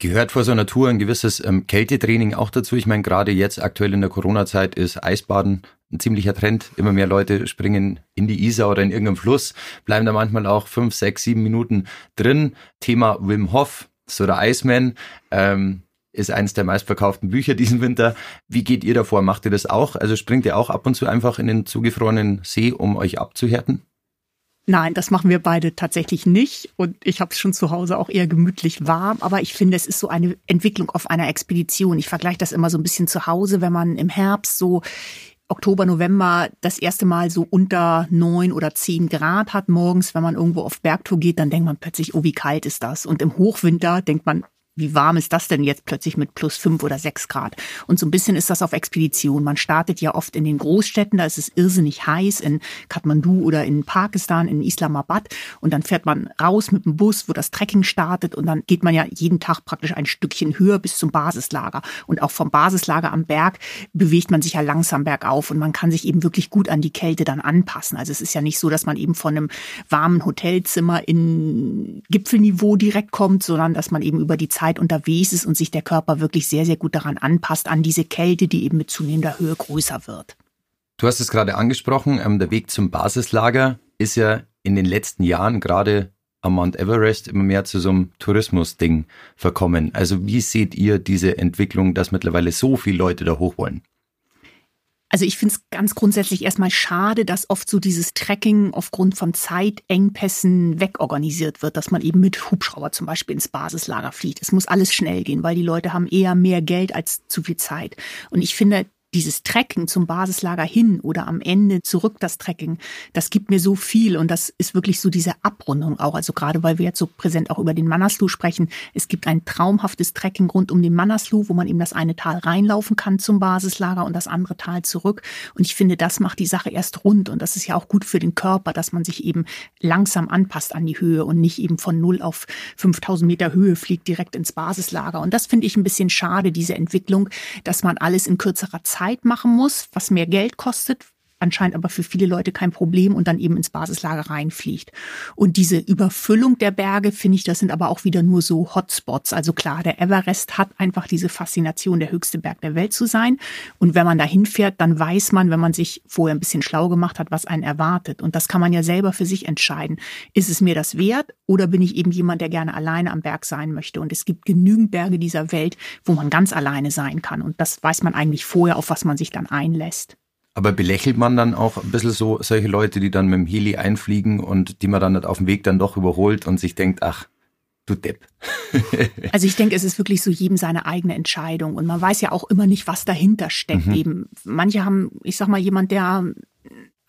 Gehört vor so einer Tour ein gewisses ähm, Kältetraining auch dazu? Ich meine, gerade jetzt aktuell in der Corona-Zeit ist Eisbaden ein ziemlicher Trend. Immer mehr Leute springen in die Isar oder in irgendeinem Fluss, bleiben da manchmal auch fünf, sechs, sieben Minuten drin. Thema Wim Hof, so der Iceman, ähm, ist eines der meistverkauften Bücher diesen Winter. Wie geht ihr davor? Macht ihr das auch? Also springt ihr auch ab und zu einfach in den zugefrorenen See, um euch abzuhärten? Nein, das machen wir beide tatsächlich nicht. Und ich habe es schon zu Hause auch eher gemütlich warm. Aber ich finde, es ist so eine Entwicklung auf einer Expedition. Ich vergleiche das immer so ein bisschen zu Hause, wenn man im Herbst so Oktober, November das erste Mal so unter neun oder zehn Grad hat morgens, wenn man irgendwo auf Bergtour geht, dann denkt man plötzlich, oh, wie kalt ist das? Und im Hochwinter denkt man, wie warm ist das denn jetzt plötzlich mit plus fünf oder sechs Grad? Und so ein bisschen ist das auf Expedition. Man startet ja oft in den Großstädten, da ist es irrsinnig heiß, in Kathmandu oder in Pakistan, in Islamabad. Und dann fährt man raus mit dem Bus, wo das Trekking startet. Und dann geht man ja jeden Tag praktisch ein Stückchen höher bis zum Basislager. Und auch vom Basislager am Berg bewegt man sich ja langsam bergauf. Und man kann sich eben wirklich gut an die Kälte dann anpassen. Also es ist ja nicht so, dass man eben von einem warmen Hotelzimmer in Gipfelniveau direkt kommt, sondern dass man eben über die Zeit Zeit unterwegs ist und sich der Körper wirklich sehr, sehr gut daran anpasst, an diese Kälte, die eben mit zunehmender Höhe größer wird. Du hast es gerade angesprochen, ähm, der Weg zum Basislager ist ja in den letzten Jahren gerade am Mount Everest immer mehr zu so einem Tourismus-Ding verkommen. Also wie seht ihr diese Entwicklung, dass mittlerweile so viele Leute da hoch wollen? Also ich finde es ganz grundsätzlich erstmal schade, dass oft so dieses Trekking aufgrund von Zeitengpässen wegorganisiert wird, dass man eben mit Hubschrauber zum Beispiel ins Basislager fliegt. Es muss alles schnell gehen, weil die Leute haben eher mehr Geld als zu viel Zeit. Und ich finde, dieses Trecken zum Basislager hin oder am Ende zurück das Trecken, das gibt mir so viel und das ist wirklich so diese Abrundung auch. Also gerade weil wir jetzt so präsent auch über den Manaslu sprechen. Es gibt ein traumhaftes Trecken rund um den Manaslu, wo man eben das eine Tal reinlaufen kann zum Basislager und das andere Tal zurück. Und ich finde, das macht die Sache erst rund und das ist ja auch gut für den Körper, dass man sich eben langsam anpasst an die Höhe und nicht eben von null auf 5000 Meter Höhe fliegt direkt ins Basislager. Und das finde ich ein bisschen schade, diese Entwicklung, dass man alles in kürzerer Zeit Zeit machen muss, was mehr Geld kostet, anscheinend aber für viele Leute kein Problem und dann eben ins Basislager reinfliegt. Und diese Überfüllung der Berge, finde ich, das sind aber auch wieder nur so Hotspots. Also klar, der Everest hat einfach diese Faszination, der höchste Berg der Welt zu sein. Und wenn man da hinfährt, dann weiß man, wenn man sich vorher ein bisschen schlau gemacht hat, was einen erwartet. Und das kann man ja selber für sich entscheiden. Ist es mir das wert oder bin ich eben jemand, der gerne alleine am Berg sein möchte? Und es gibt genügend Berge dieser Welt, wo man ganz alleine sein kann. Und das weiß man eigentlich vorher, auf was man sich dann einlässt. Aber belächelt man dann auch ein bisschen so solche Leute, die dann mit dem Heli einfliegen und die man dann auf dem Weg dann doch überholt und sich denkt, ach, du Depp. also ich denke, es ist wirklich so jedem seine eigene Entscheidung und man weiß ja auch immer nicht, was dahinter steckt. Mhm. Eben manche haben, ich sag mal, jemand, der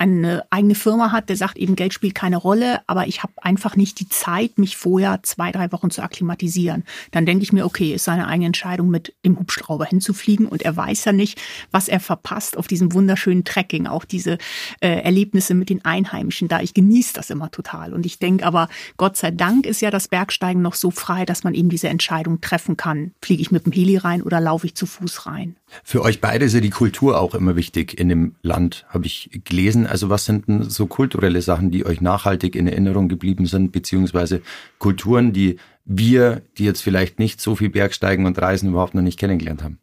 eine eigene Firma hat, der sagt eben, Geld spielt keine Rolle, aber ich habe einfach nicht die Zeit, mich vorher zwei, drei Wochen zu akklimatisieren. Dann denke ich mir, okay, ist seine eigene Entscheidung, mit dem Hubschrauber hinzufliegen und er weiß ja nicht, was er verpasst auf diesem wunderschönen Trekking, auch diese äh, Erlebnisse mit den Einheimischen da. Ich genieße das immer total und ich denke aber, Gott sei Dank ist ja das Bergsteigen noch so frei, dass man eben diese Entscheidung treffen kann. Fliege ich mit dem Heli rein oder laufe ich zu Fuß rein? Für euch beide ist ja die Kultur auch immer wichtig in dem Land, habe ich gelesen. Also was sind denn so kulturelle Sachen, die euch nachhaltig in Erinnerung geblieben sind, beziehungsweise Kulturen, die wir, die jetzt vielleicht nicht so viel Bergsteigen und Reisen überhaupt noch nicht kennengelernt haben?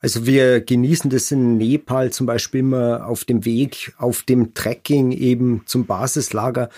Also wir genießen das in Nepal zum Beispiel immer auf dem Weg, auf dem Trekking eben zum Basislager,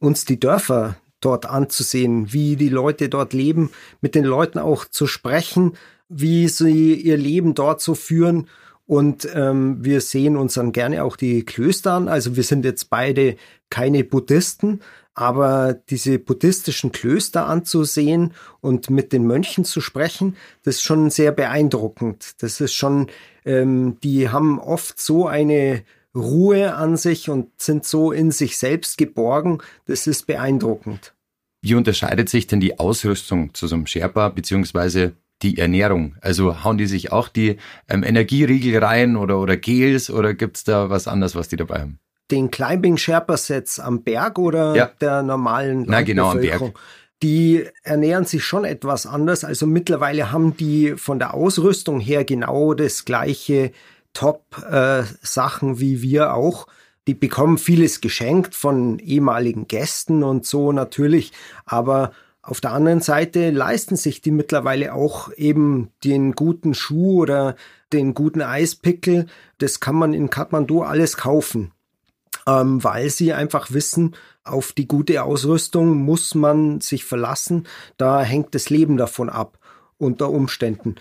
uns die Dörfer dort anzusehen, wie die Leute dort leben, mit den Leuten auch zu sprechen, wie sie ihr Leben dort so führen Und ähm, wir sehen uns dann gerne auch die Klöster an. Also wir sind jetzt beide keine Buddhisten, aber diese buddhistischen Klöster anzusehen und mit den Mönchen zu sprechen, das ist schon sehr beeindruckend. Das ist schon, ähm, die haben oft so eine Ruhe an sich und sind so in sich selbst geborgen. Das ist beeindruckend. Wie unterscheidet sich denn die Ausrüstung zu so einem Sherpa beziehungsweise die Ernährung? Also hauen die sich auch die ähm, Energieriegel rein oder, oder Gels oder gibt's da was anderes, was die dabei haben? Den Climbing Sherpa Sets am Berg oder ja. der normalen Na genau, am Berg. Die ernähren sich schon etwas anders. Also mittlerweile haben die von der Ausrüstung her genau das gleiche Top-Sachen äh, wie wir auch. Die bekommen vieles geschenkt von ehemaligen Gästen und so natürlich, aber auf der anderen Seite leisten sich die mittlerweile auch eben den guten Schuh oder den guten Eispickel. Das kann man in Kathmandu alles kaufen, ähm, weil sie einfach wissen, auf die gute Ausrüstung muss man sich verlassen. Da hängt das Leben davon ab unter Umständen.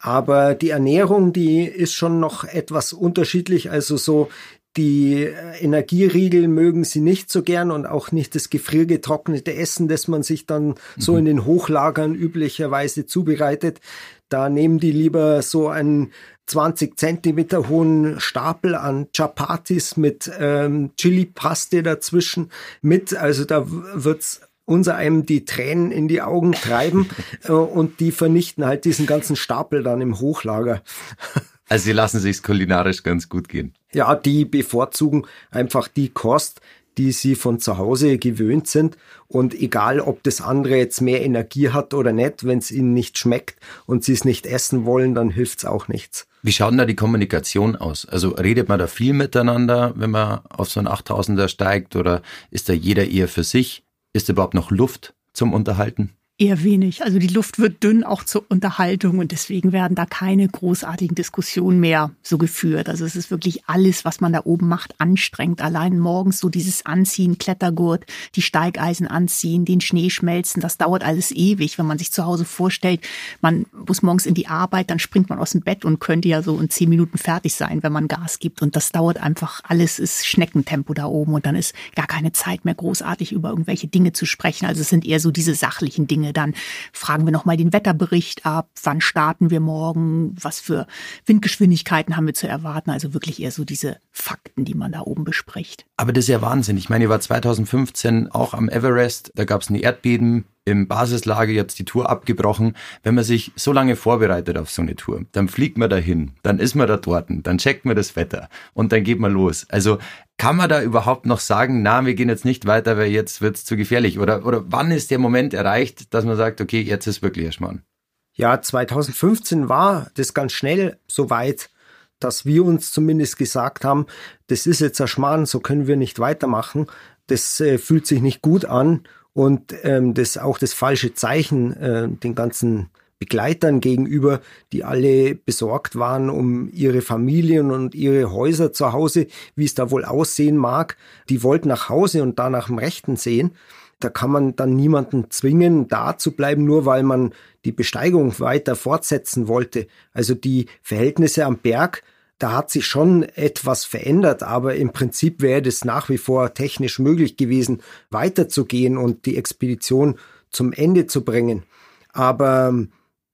Aber die Ernährung, die ist schon noch etwas unterschiedlich. Also so die Energieriegel mögen sie nicht so gern und auch nicht das gefriergetrocknete Essen, das man sich dann so mhm. in den Hochlagern üblicherweise zubereitet. Da nehmen die lieber so einen 20 Zentimeter hohen Stapel an Chapatis mit ähm, Chili-Paste dazwischen mit. Also da wird's unser einem die Tränen in die Augen treiben äh, und die vernichten halt diesen ganzen Stapel dann im Hochlager. Also sie lassen sich kulinarisch ganz gut gehen. Ja, die bevorzugen einfach die Kost, die sie von zu Hause gewöhnt sind. Und egal, ob das andere jetzt mehr Energie hat oder nicht, wenn es ihnen nicht schmeckt und sie es nicht essen wollen, dann hilft es auch nichts. Wie schaut denn da die Kommunikation aus? Also redet man da viel miteinander, wenn man auf so einen 8000er steigt oder ist da jeder eher für sich? Ist überhaupt noch Luft zum Unterhalten? Eher wenig. Also die Luft wird dünn auch zur Unterhaltung und deswegen werden da keine großartigen Diskussionen mehr so geführt. Also es ist wirklich alles, was man da oben macht, anstrengend. Allein morgens so dieses Anziehen, Klettergurt, die Steigeisen anziehen, den Schnee schmelzen, das dauert alles ewig. Wenn man sich zu Hause vorstellt, man muss morgens in die Arbeit, dann springt man aus dem Bett und könnte ja so in zehn Minuten fertig sein, wenn man Gas gibt. Und das dauert einfach, alles ist Schneckentempo da oben und dann ist gar keine Zeit mehr großartig über irgendwelche Dinge zu sprechen. Also es sind eher so diese sachlichen Dinge Dinge. Dann fragen wir nochmal den Wetterbericht ab, wann starten wir morgen, was für Windgeschwindigkeiten haben wir zu erwarten. Also wirklich eher so diese Fakten, die man da oben bespricht. Aber das ist ja Wahnsinn. Ich meine, ihr war 2015 auch am Everest, da gab es ein Erdbeben, im Basislager jetzt die Tour abgebrochen. Wenn man sich so lange vorbereitet auf so eine Tour, dann fliegt man dahin, dann ist man da dort, dann checkt man das Wetter und dann geht man los. Also kann man da überhaupt noch sagen, na, wir gehen jetzt nicht weiter, weil jetzt wird's zu gefährlich? Oder, oder wann ist der Moment erreicht, dass man sagt, okay, jetzt ist wirklich erschmarrn? Ja, 2015 war das ganz schnell so weit, dass wir uns zumindest gesagt haben, das ist jetzt erschmarrn, so können wir nicht weitermachen. Das äh, fühlt sich nicht gut an und ähm, das auch das falsche Zeichen äh, den ganzen Begleitern gegenüber, die alle besorgt waren um ihre Familien und ihre Häuser zu Hause, wie es da wohl aussehen mag. Die wollten nach Hause und da nach dem Rechten sehen. Da kann man dann niemanden zwingen, da zu bleiben, nur weil man die Besteigung weiter fortsetzen wollte. Also die Verhältnisse am Berg, da hat sich schon etwas verändert, aber im Prinzip wäre es nach wie vor technisch möglich gewesen, weiterzugehen und die Expedition zum Ende zu bringen. Aber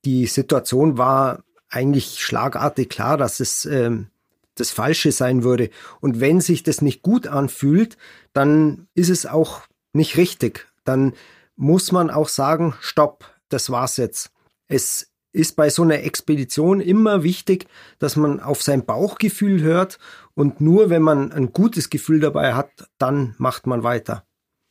die Situation war eigentlich schlagartig klar, dass es ähm, das Falsche sein würde. Und wenn sich das nicht gut anfühlt, dann ist es auch nicht richtig. Dann muss man auch sagen, stopp, das war's jetzt. Es ist bei so einer Expedition immer wichtig, dass man auf sein Bauchgefühl hört und nur wenn man ein gutes Gefühl dabei hat, dann macht man weiter.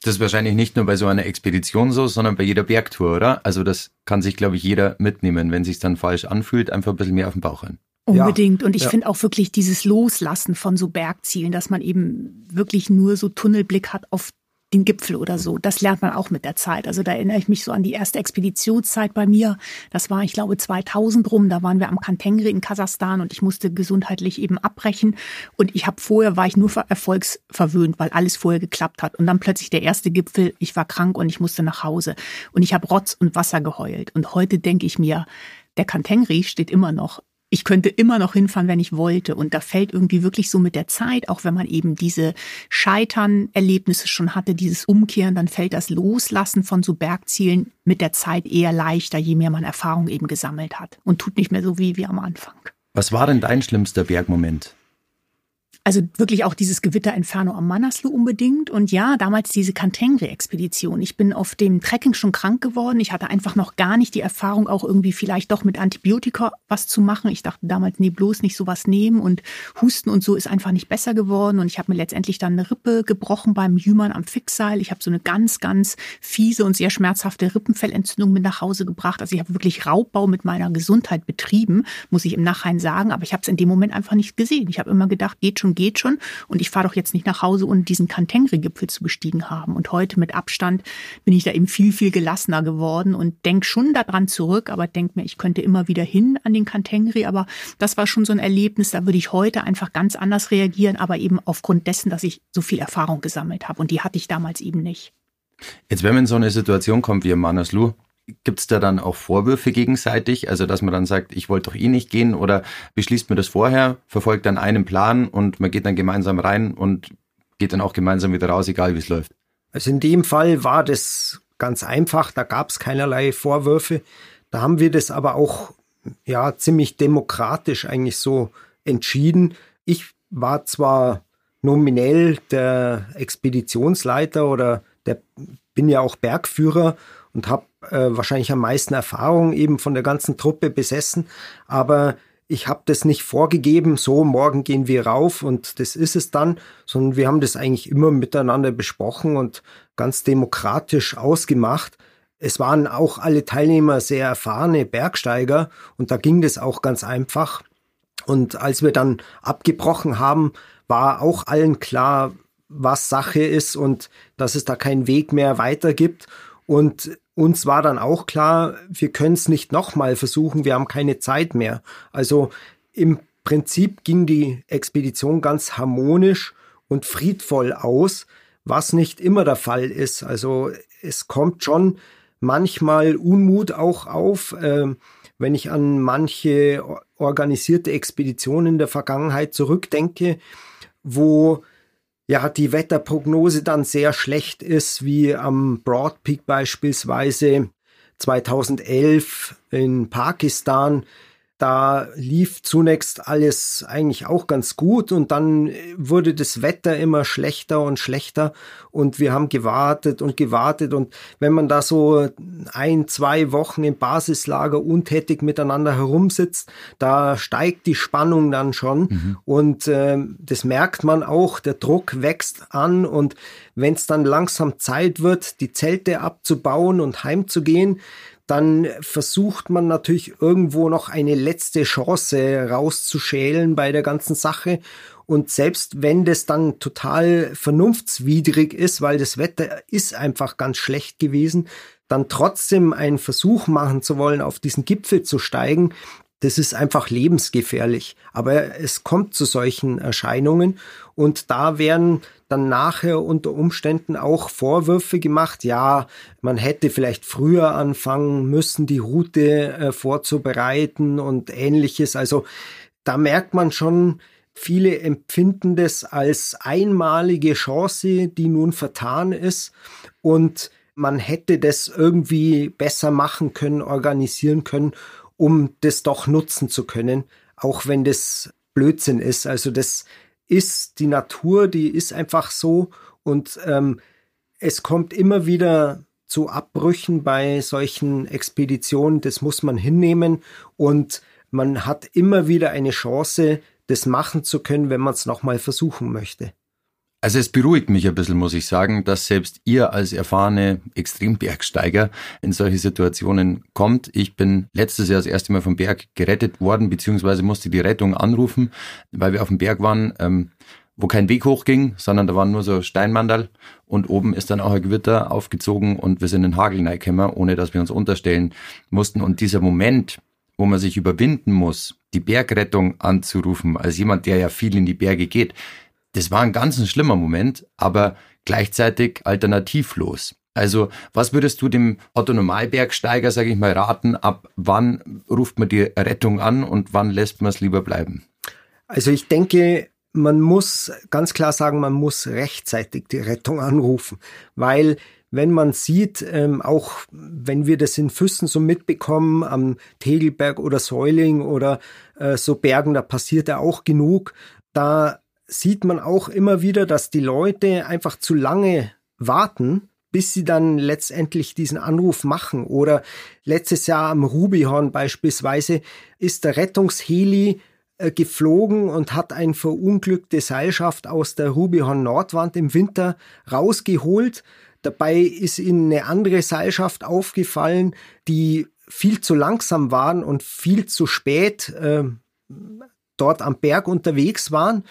Das ist wahrscheinlich nicht nur bei so einer Expedition so, sondern bei jeder Bergtour, oder? Also das kann sich, glaube ich, jeder mitnehmen. Wenn sich dann falsch anfühlt, einfach ein bisschen mehr auf den Bauch rein. Unbedingt. Ja, und ich ja. finde auch wirklich dieses Loslassen von so Bergzielen, dass man eben wirklich nur so Tunnelblick hat auf den Gipfel oder so. Das lernt man auch mit der Zeit. Also da erinnere ich mich so an die erste Expeditionszeit bei mir. Das war, ich glaube, 2000 rum. Da waren wir am Kantengri in Kasachstan und ich musste gesundheitlich eben abbrechen. Und ich habe vorher, war ich nur erfolgsverwöhnt, weil alles vorher geklappt hat. Und dann plötzlich der erste Gipfel, ich war krank und ich musste nach Hause. Und ich habe Rotz und Wasser geheult. Und heute denke ich mir, der Kantengri steht immer noch ich könnte immer noch hinfahren, wenn ich wollte. Und da fällt irgendwie wirklich so mit der Zeit, auch wenn man eben diese Scheitern-Erlebnisse schon hatte, dieses Umkehren, dann fällt das Loslassen von so Bergzielen mit der Zeit eher leichter, je mehr man Erfahrung eben gesammelt hat und tut nicht mehr so wie, wie am Anfang. Was war denn dein schlimmster Bergmoment? Also wirklich auch dieses Gewitter Inferno am Manaslu unbedingt. Und ja, damals diese Kantengri-Expedition. Ich bin auf dem Trekking schon krank geworden. Ich hatte einfach noch gar nicht die Erfahrung, auch irgendwie vielleicht doch mit Antibiotika was zu machen. Ich dachte damals, nee, bloß nicht sowas nehmen. Und Husten und so ist einfach nicht besser geworden. Und ich habe mir letztendlich dann eine Rippe gebrochen beim Jümmern am Fixseil. Ich habe so eine ganz, ganz fiese und sehr schmerzhafte Rippenfellentzündung mit nach Hause gebracht. Also ich habe wirklich Raubbau mit meiner Gesundheit betrieben, muss ich im Nachhinein sagen. Aber ich habe es in dem Moment einfach nicht gesehen. Ich habe immer gedacht, geht schon geht schon. Und ich fahre doch jetzt nicht nach Hause, ohne diesen Kantengri-Gipfel zu bestiegen haben. Und heute mit Abstand bin ich da eben viel, viel gelassener geworden und denk schon daran zurück, aber denk mir, ich könnte immer wieder hin an den Kantengri. Aber das war schon so ein Erlebnis, da würde ich heute einfach ganz anders reagieren, aber eben aufgrund dessen, dass ich so viel Erfahrung gesammelt habe. Und die hatte ich damals eben nicht. Jetzt, wenn man in so eine Situation kommt wie im Manaslu, Gibt es da dann auch Vorwürfe gegenseitig? Also, dass man dann sagt, ich wollte doch eh nicht gehen oder beschließt man das vorher, verfolgt dann einen Plan und man geht dann gemeinsam rein und geht dann auch gemeinsam wieder raus, egal wie es läuft? Also in dem Fall war das ganz einfach, da gab es keinerlei Vorwürfe. Da haben wir das aber auch ja ziemlich demokratisch eigentlich so entschieden. Ich war zwar nominell der Expeditionsleiter oder der bin ja auch Bergführer und habe äh, wahrscheinlich am meisten Erfahrung eben von der ganzen Truppe besessen, aber ich habe das nicht vorgegeben, so morgen gehen wir rauf und das ist es dann, sondern wir haben das eigentlich immer miteinander besprochen und ganz demokratisch ausgemacht. Es waren auch alle Teilnehmer sehr erfahrene Bergsteiger und da ging das auch ganz einfach. Und als wir dann abgebrochen haben, war auch allen klar, was Sache ist und dass es da keinen Weg mehr weiter gibt. Und uns war dann auch klar, wir können es nicht nochmal versuchen, wir haben keine Zeit mehr. Also im Prinzip ging die Expedition ganz harmonisch und friedvoll aus, was nicht immer der Fall ist. Also es kommt schon manchmal Unmut auch auf, äh, wenn ich an manche organisierte Expeditionen in der Vergangenheit zurückdenke, wo ja, die Wetterprognose dann sehr schlecht ist, wie am Broad Peak beispielsweise 2011 in Pakistan da lief zunächst alles eigentlich auch ganz gut und dann wurde das Wetter immer schlechter und schlechter und wir haben gewartet und gewartet und wenn man da so ein, zwei Wochen im Basislager untätig miteinander herumsitzt, da steigt die Spannung dann schon mhm. und äh, das merkt man auch, der Druck wächst an und wenn es dann langsam Zeit wird, die Zelte abzubauen und heimzugehen, dann versucht man natürlich irgendwo noch eine letzte Chance rauszuschälen bei der ganzen Sache. Und selbst wenn das dann total vernunftswidrig ist, weil das Wetter ist einfach ganz schlecht gewesen, dann trotzdem einen Versuch machen zu wollen, auf diesen Gipfel zu steigen, das ist einfach lebensgefährlich. Aber es kommt zu solchen Erscheinungen und da werden dann nachher unter Umständen auch Vorwürfe gemacht. Ja, man hätte vielleicht früher anfangen müssen, die Route äh, vorzubereiten und ähnliches. Also da merkt man schon, viele empfinden das als einmalige Chance, die nun vertan ist und man hätte das irgendwie besser machen können, organisieren können um das doch nutzen zu können, auch wenn das Blödsinn ist. Also das ist die Natur, die ist einfach so und ähm, es kommt immer wieder zu Abbrüchen bei solchen Expeditionen, das muss man hinnehmen und man hat immer wieder eine Chance, das machen zu können, wenn man es nochmal versuchen möchte. Also es beruhigt mich ein bisschen, muss ich sagen, dass selbst ihr als erfahrene Extrembergsteiger in solche Situationen kommt. Ich bin letztes Jahr das erste Mal vom Berg gerettet worden, beziehungsweise musste die Rettung anrufen, weil wir auf dem Berg waren, ähm, wo kein Weg hochging, sondern da waren nur so Steinmandal und oben ist dann auch ein Gewitter aufgezogen und wir sind in Hagel reingekommen, ohne dass wir uns unterstellen mussten. Und dieser Moment, wo man sich überwinden muss, die Bergrettung anzurufen, als jemand, der ja viel in die Berge geht, das war ein ganz ein schlimmer Moment, aber gleichzeitig alternativlos. Also, was würdest du dem Otto Normalbergsteiger, sage ich mal, raten? Ab wann ruft man die Rettung an und wann lässt man es lieber bleiben? Also, ich denke, man muss ganz klar sagen, man muss rechtzeitig die Rettung anrufen, weil wenn man sieht, ähm, auch wenn wir das in Füssen so mitbekommen, am Tegelberg oder Säuling oder äh, so Bergen, da passiert ja auch genug, da sieht man auch immer wieder, dass die Leute einfach zu lange warten, bis sie dann letztendlich diesen Anruf machen. Oder letztes Jahr am Rubihorn beispielsweise ist der Rettungsheli äh, geflogen und hat eine verunglückte Seilschaft aus der Rubihorn Nordwand im Winter rausgeholt. Dabei ist ihnen eine andere Seilschaft aufgefallen, die viel zu langsam waren und viel zu spät äh, dort am Berg unterwegs waren.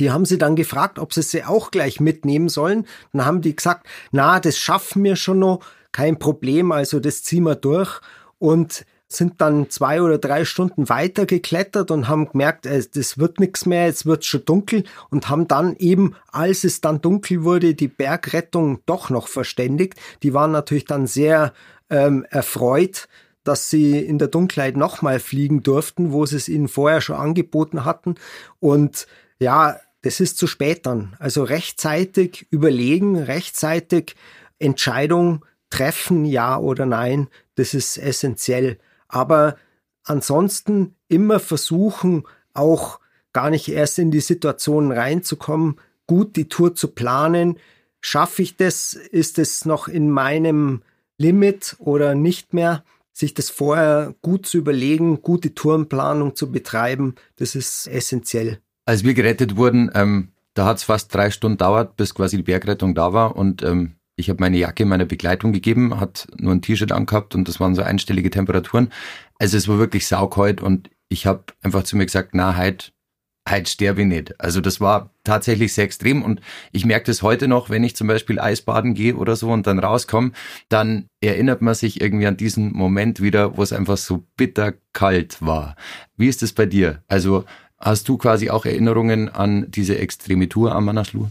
Die haben sie dann gefragt, ob sie sie auch gleich mitnehmen sollen. Dann haben die gesagt, na, das schaffen wir schon noch, kein Problem, also das ziehen wir durch. Und sind dann zwei oder drei Stunden weiter geklettert und haben gemerkt, äh, das wird nichts mehr, jetzt wird schon dunkel und haben dann eben, als es dann dunkel wurde, die Bergrettung doch noch verständigt. Die waren natürlich dann sehr ähm, erfreut, dass sie in der Dunkelheit nochmal fliegen durften, wo sie es ihnen vorher schon angeboten hatten. Und ja, das ist zu spät dann. Also rechtzeitig überlegen, rechtzeitig Entscheidung treffen, ja oder nein, das ist essentiell. Aber ansonsten immer versuchen, auch gar nicht erst in die Situation reinzukommen, gut die Tour zu planen. Schaffe ich das? Ist es noch in meinem Limit oder nicht mehr? Sich das vorher gut zu überlegen, gute Tourenplanung zu betreiben, das ist essentiell. Als wir gerettet wurden, ähm, da hat es fast drei Stunden dauert, bis quasi die Bergrettung da war und ähm, ich habe meine Jacke meiner Begleitung gegeben, hat nur ein T-Shirt angehabt und das waren so einstellige Temperaturen. Also es war wirklich saukalt und ich habe einfach zu mir gesagt, na, halt, halt sterbe ich nicht. Also das war tatsächlich sehr extrem und ich merke das heute noch, wenn ich zum Beispiel Eisbaden gehe oder so und dann rauskomme, dann erinnert man sich irgendwie an diesen Moment wieder, wo es einfach so bitter kalt war. Wie ist es bei dir? Also Hast du quasi auch Erinnerungen an diese extreme Tour am Manaslu?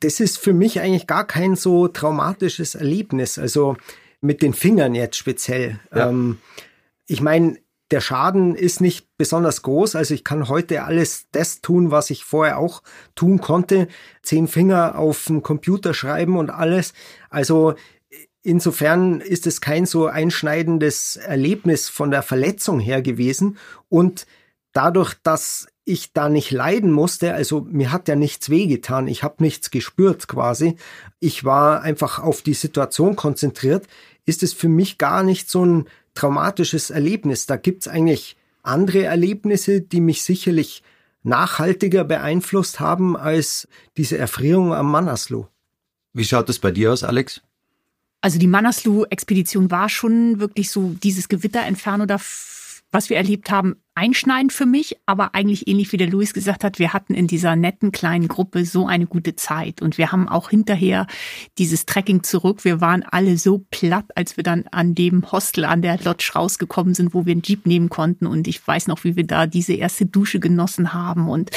Das ist für mich eigentlich gar kein so traumatisches Erlebnis. Also mit den Fingern jetzt speziell. Ja. Ähm, ich meine, der Schaden ist nicht besonders groß. Also ich kann heute alles das tun, was ich vorher auch tun konnte. Zehn Finger auf dem Computer schreiben und alles. Also insofern ist es kein so einschneidendes Erlebnis von der Verletzung her gewesen. Und dadurch, dass ich da nicht leiden musste, also mir hat ja nichts wehgetan, ich habe nichts gespürt quasi, ich war einfach auf die Situation konzentriert, ist es für mich gar nicht so ein traumatisches Erlebnis. Da gibt's eigentlich andere Erlebnisse, die mich sicherlich nachhaltiger beeinflusst haben als diese Erfrierung am Manaslu. Wie schaut es bei dir aus, Alex? Also die Manaslu-Expedition war schon wirklich so dieses Gewitterentferno da was wir erlebt haben, einschneidend für mich, aber eigentlich ähnlich wie der Luis gesagt hat, wir hatten in dieser netten kleinen Gruppe so eine gute Zeit und wir haben auch hinterher dieses Trekking zurück. Wir waren alle so platt, als wir dann an dem Hostel an der Lodge rausgekommen sind, wo wir einen Jeep nehmen konnten und ich weiß noch, wie wir da diese erste Dusche genossen haben und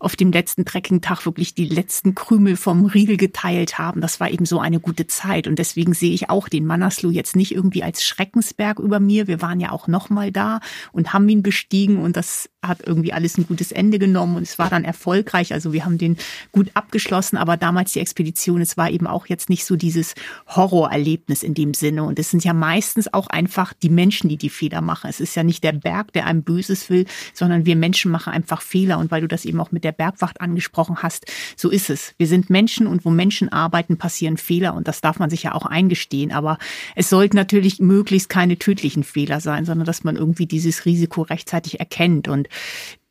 auf dem letzten Trekkingtag wirklich die letzten Krümel vom Riegel geteilt haben. Das war eben so eine gute Zeit und deswegen sehe ich auch den Manaslu jetzt nicht irgendwie als Schreckensberg über mir. Wir waren ja auch noch mal da und haben ihn bestiegen liegen und das hat irgendwie alles ein gutes Ende genommen und es war dann erfolgreich. Also wir haben den gut abgeschlossen, aber damals die Expedition, es war eben auch jetzt nicht so dieses Horrorerlebnis in dem Sinne. Und es sind ja meistens auch einfach die Menschen, die die Fehler machen. Es ist ja nicht der Berg, der einem Böses will, sondern wir Menschen machen einfach Fehler. Und weil du das eben auch mit der Bergwacht angesprochen hast, so ist es. Wir sind Menschen und wo Menschen arbeiten, passieren Fehler und das darf man sich ja auch eingestehen. Aber es sollten natürlich möglichst keine tödlichen Fehler sein, sondern dass man irgendwie dieses Risiko rechtzeitig erkennt. Und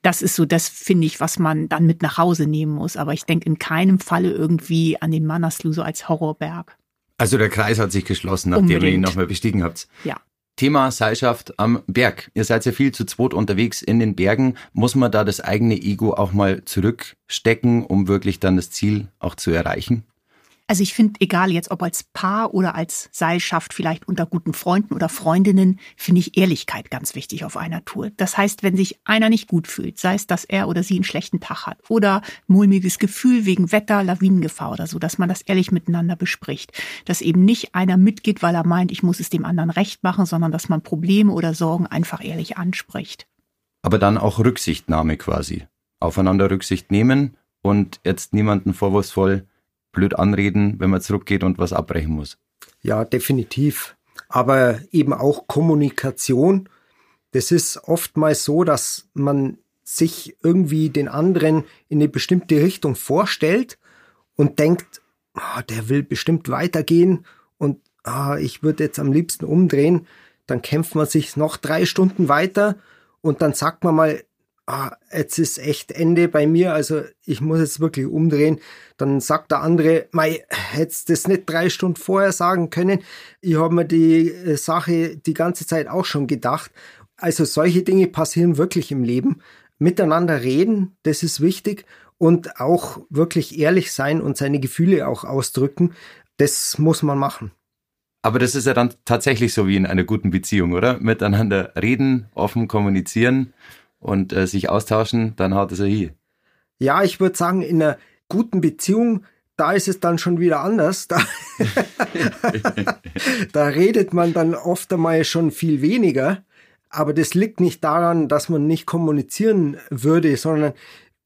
das ist so das, finde ich, was man dann mit nach Hause nehmen muss. Aber ich denke in keinem Falle irgendwie an den Manaslu so als Horrorberg. Also der Kreis hat sich geschlossen, nachdem Unbedingt. ihr ihn nochmal bestiegen habt. Ja. Thema Seilschaft am Berg. Ihr seid ja viel zu zweit unterwegs in den Bergen. Muss man da das eigene Ego auch mal zurückstecken, um wirklich dann das Ziel auch zu erreichen? Also ich finde, egal jetzt ob als Paar oder als Seilschaft, vielleicht unter guten Freunden oder Freundinnen, finde ich Ehrlichkeit ganz wichtig auf einer Tour. Das heißt, wenn sich einer nicht gut fühlt, sei es, dass er oder sie einen schlechten Tag hat oder mulmiges Gefühl wegen Wetter, Lawinengefahr oder so, dass man das ehrlich miteinander bespricht. Dass eben nicht einer mitgeht, weil er meint, ich muss es dem anderen recht machen, sondern dass man Probleme oder Sorgen einfach ehrlich anspricht. Aber dann auch Rücksichtnahme quasi. Aufeinander Rücksicht nehmen und jetzt niemanden vorwurfsvoll blöd anreden, wenn man zurückgeht und was abbrechen muss. Ja, definitiv. Aber eben auch Kommunikation. Das ist oftmals so, dass man sich irgendwie den anderen in eine bestimmte Richtung vorstellt und denkt, oh, der will bestimmt weitergehen und oh, ich würde jetzt am liebsten umdrehen. Dann kämpft man sich noch drei Stunden weiter und dann sagt man mal, ah, jetzt ist echt Ende bei mir, also ich muss jetzt wirklich umdrehen, dann sagt der andere, mei, hättest das nicht drei Stunden vorher sagen können. Ich habe mir die äh, Sache die ganze Zeit auch schon gedacht. Also solche Dinge passieren wirklich im Leben. Miteinander reden, das ist wichtig und auch wirklich ehrlich sein und seine Gefühle auch ausdrücken, das muss man machen. Aber das ist ja dann tatsächlich so wie in einer guten Beziehung, oder? Miteinander reden, offen kommunizieren und äh, sich austauschen, dann haut es ja hier. Ja, ich würde sagen, in einer guten Beziehung, da ist es dann schon wieder anders. Da, da redet man dann oft einmal schon viel weniger. Aber das liegt nicht daran, dass man nicht kommunizieren würde, sondern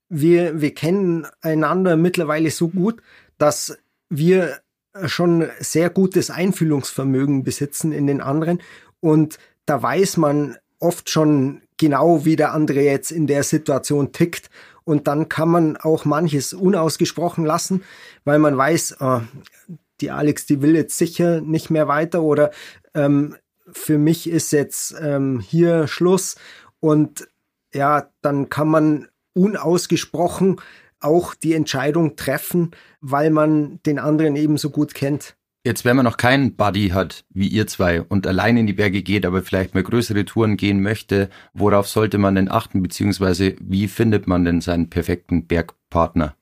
wir, wir kennen einander mittlerweile so gut, dass wir schon sehr gutes Einfühlungsvermögen besitzen in den anderen. Und da weiß man oft schon genau, wie der andere jetzt in der Situation tickt. Und dann kann man auch manches unausgesprochen lassen, weil man weiß, oh, die Alex, die will jetzt sicher nicht mehr weiter oder ähm, für mich ist jetzt ähm, hier Schluss. Und ja, dann kann man unausgesprochen auch die Entscheidung treffen, weil man den anderen eben so gut kennt. Jetzt, wenn man noch keinen Buddy hat, wie ihr zwei, und allein in die Berge geht, aber vielleicht mal größere Touren gehen möchte, worauf sollte man denn achten, beziehungsweise wie findet man denn seinen perfekten Bergpartner?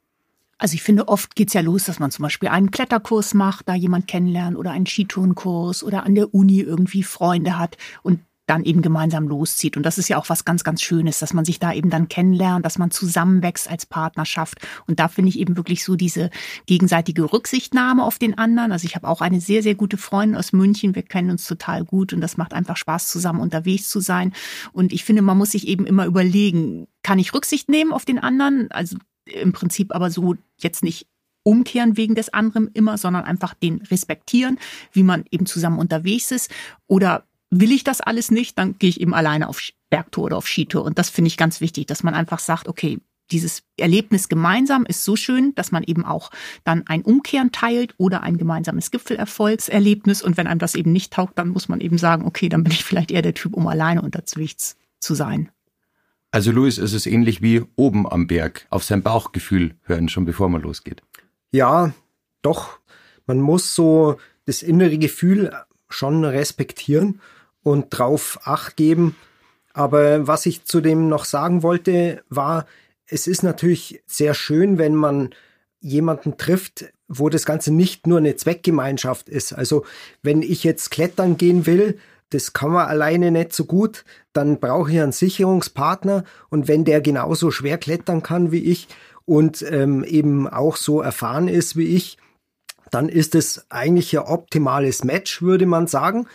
Also ich finde, oft geht's ja los, dass man zum Beispiel einen Kletterkurs macht, da jemand kennenlernt oder einen Skitourenkurs oder an der Uni irgendwie Freunde hat und dann eben gemeinsam loszieht. Und das ist ja auch was ganz, ganz Schönes, dass man sich da eben dann kennenlernt, dass man zusammenwächst als Partnerschaft. Und da finde ich eben wirklich so diese gegenseitige Rücksichtnahme auf den anderen. Also ich habe auch eine sehr, sehr gute Freundin aus München. Wir kennen uns total gut und das macht einfach Spaß, zusammen unterwegs zu sein. Und ich finde, man muss sich eben immer überlegen, kann ich Rücksicht nehmen auf den anderen? Also im Prinzip aber so jetzt nicht umkehren wegen des anderen immer, sondern einfach den respektieren, wie man eben zusammen unterwegs ist. Oder will ich das alles nicht, dann gehe ich eben alleine auf Bergtour oder auf Skitour. Und das finde ich ganz wichtig, dass man einfach sagt, okay, dieses Erlebnis gemeinsam ist so schön, dass man eben auch dann ein Umkehren teilt oder ein gemeinsames Gipfelerfolgserlebnis. Und wenn einem das eben nicht taugt, dann muss man eben sagen, okay, dann bin ich vielleicht eher der Typ, um alleine unterwegs zu sein. Also Luis, ist es ähnlich wie oben am Berg, auf sein Bauchgefühl hören, schon bevor man losgeht. Ja, doch. Man muss so das innere Gefühl schon respektieren und drauf acht geben. Aber was ich zudem noch sagen wollte, war, es ist natürlich sehr schön, wenn man jemanden trifft, wo das Ganze nicht nur eine Zweckgemeinschaft ist. Also wenn ich jetzt klettern gehen will, das kann man alleine nicht so gut, dann brauche ich einen Sicherungspartner und wenn der genauso schwer klettern kann wie ich und ähm, eben auch so erfahren ist wie ich, dann ist es eigentlich ein optimales Match, würde man sagen.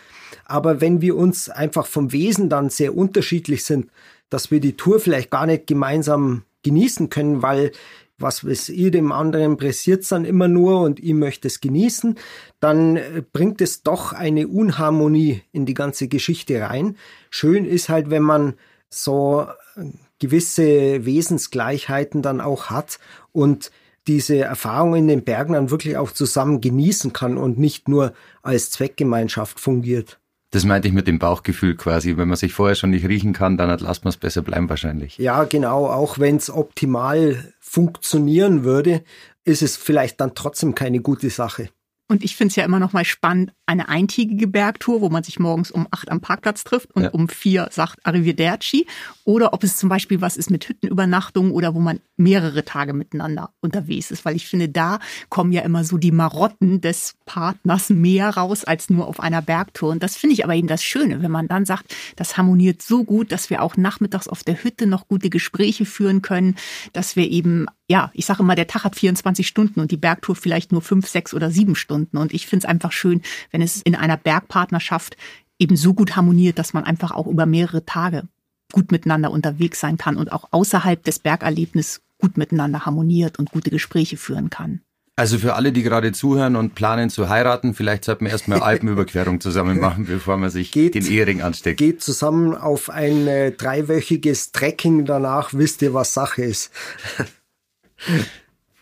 Aber wenn wir uns einfach vom Wesen dann sehr unterschiedlich sind, dass wir die Tour vielleicht gar nicht gemeinsam genießen können, weil was weiß ihr dem anderen pressiert dann immer nur und ich möchte es genießen, dann äh, bringt es doch eine Unharmonie in die ganze Geschichte rein. Schön ist halt, wenn man so äh, gewisse Wesensgleichheiten dann auch hat und diese Erfahrung in den Bergen dann wirklich auch zusammen genießen kann und nicht nur als Zweckgemeinschaft fungiert. Das meinte ich mit dem Bauchgefühl quasi. Wenn man sich vorher schon nicht riechen kann, dann lasst man es besser bleiben wahrscheinlich. Ja, genau. Auch wenn es optimal funktionieren würde, ist es vielleicht dann trotzdem keine gute Sache. Und ich finde es ja immer noch mal spannend, eine eintägige Bergtour, wo man sich morgens um acht am Parkplatz trifft und ja. um vier sagt Arrivederci. Oder ob es zum Beispiel was ist mit Hüttenübernachtung oder wo man mehrere Tage miteinander unterwegs ist. Weil ich finde, da kommen ja immer so die Marotten des Partners mehr raus als nur auf einer Bergtour. Und das finde ich aber eben das Schöne, wenn man dann sagt, das harmoniert so gut, dass wir auch nachmittags auf der Hütte noch gute Gespräche führen können, dass wir eben ja, ich sage immer, der Tag hat 24 Stunden und die Bergtour vielleicht nur fünf, sechs oder sieben Stunden. Und ich finde es einfach schön, wenn es in einer Bergpartnerschaft eben so gut harmoniert, dass man einfach auch über mehrere Tage gut miteinander unterwegs sein kann und auch außerhalb des Bergerlebnisses gut miteinander harmoniert und gute Gespräche führen kann. Also für alle, die gerade zuhören und planen zu heiraten, vielleicht sollten wir erstmal Alpenüberquerung zusammen machen, bevor man sich geht, den Ehering ansteckt. Geht zusammen auf ein äh, dreiwöchiges Trekking danach, wisst ihr, was Sache ist.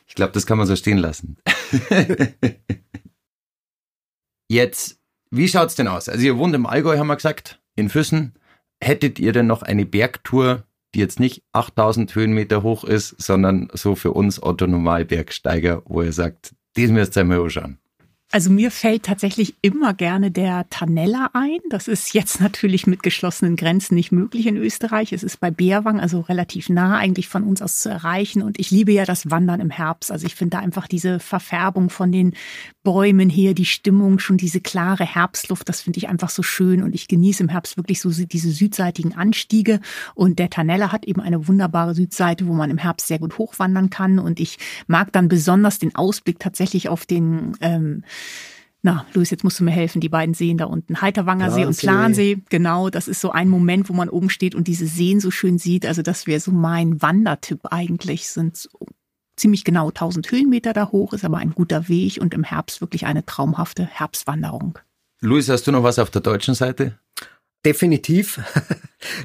Ich glaube, das kann man so stehen lassen. Jetzt, wie schaut's denn aus? Also ihr wohnt im Allgäu, haben wir gesagt, in Füssen. Hättet ihr denn noch eine Bergtour, die jetzt nicht 8000 Höhenmeter hoch ist, sondern so für uns Otto Normalbergsteiger, wo ihr sagt, das müsst ihr mal anschauen? Also mir fällt tatsächlich immer gerne der Tanella ein. Das ist jetzt natürlich mit geschlossenen Grenzen nicht möglich in Österreich. Es ist bei Beerwang, also relativ nah eigentlich von uns aus zu erreichen. Und ich liebe ja das Wandern im Herbst. Also ich finde da einfach diese Verfärbung von den Bäumen her, die Stimmung, schon diese klare Herbstluft, das finde ich einfach so schön. Und ich genieße im Herbst wirklich so diese südseitigen Anstiege. Und der Tanella hat eben eine wunderbare Südseite, wo man im Herbst sehr gut hochwandern kann. Und ich mag dann besonders den Ausblick tatsächlich auf den ähm, na, Luis, jetzt musst du mir helfen, die beiden Seen da unten. Heiterwanger See und Plansee, genau, das ist so ein Moment, wo man oben steht und diese Seen so schön sieht. Also das wäre so mein Wandertipp eigentlich, sind so ziemlich genau 1000 Höhenmeter da hoch, ist aber ein guter Weg und im Herbst wirklich eine traumhafte Herbstwanderung. Luis, hast du noch was auf der deutschen Seite? Definitiv.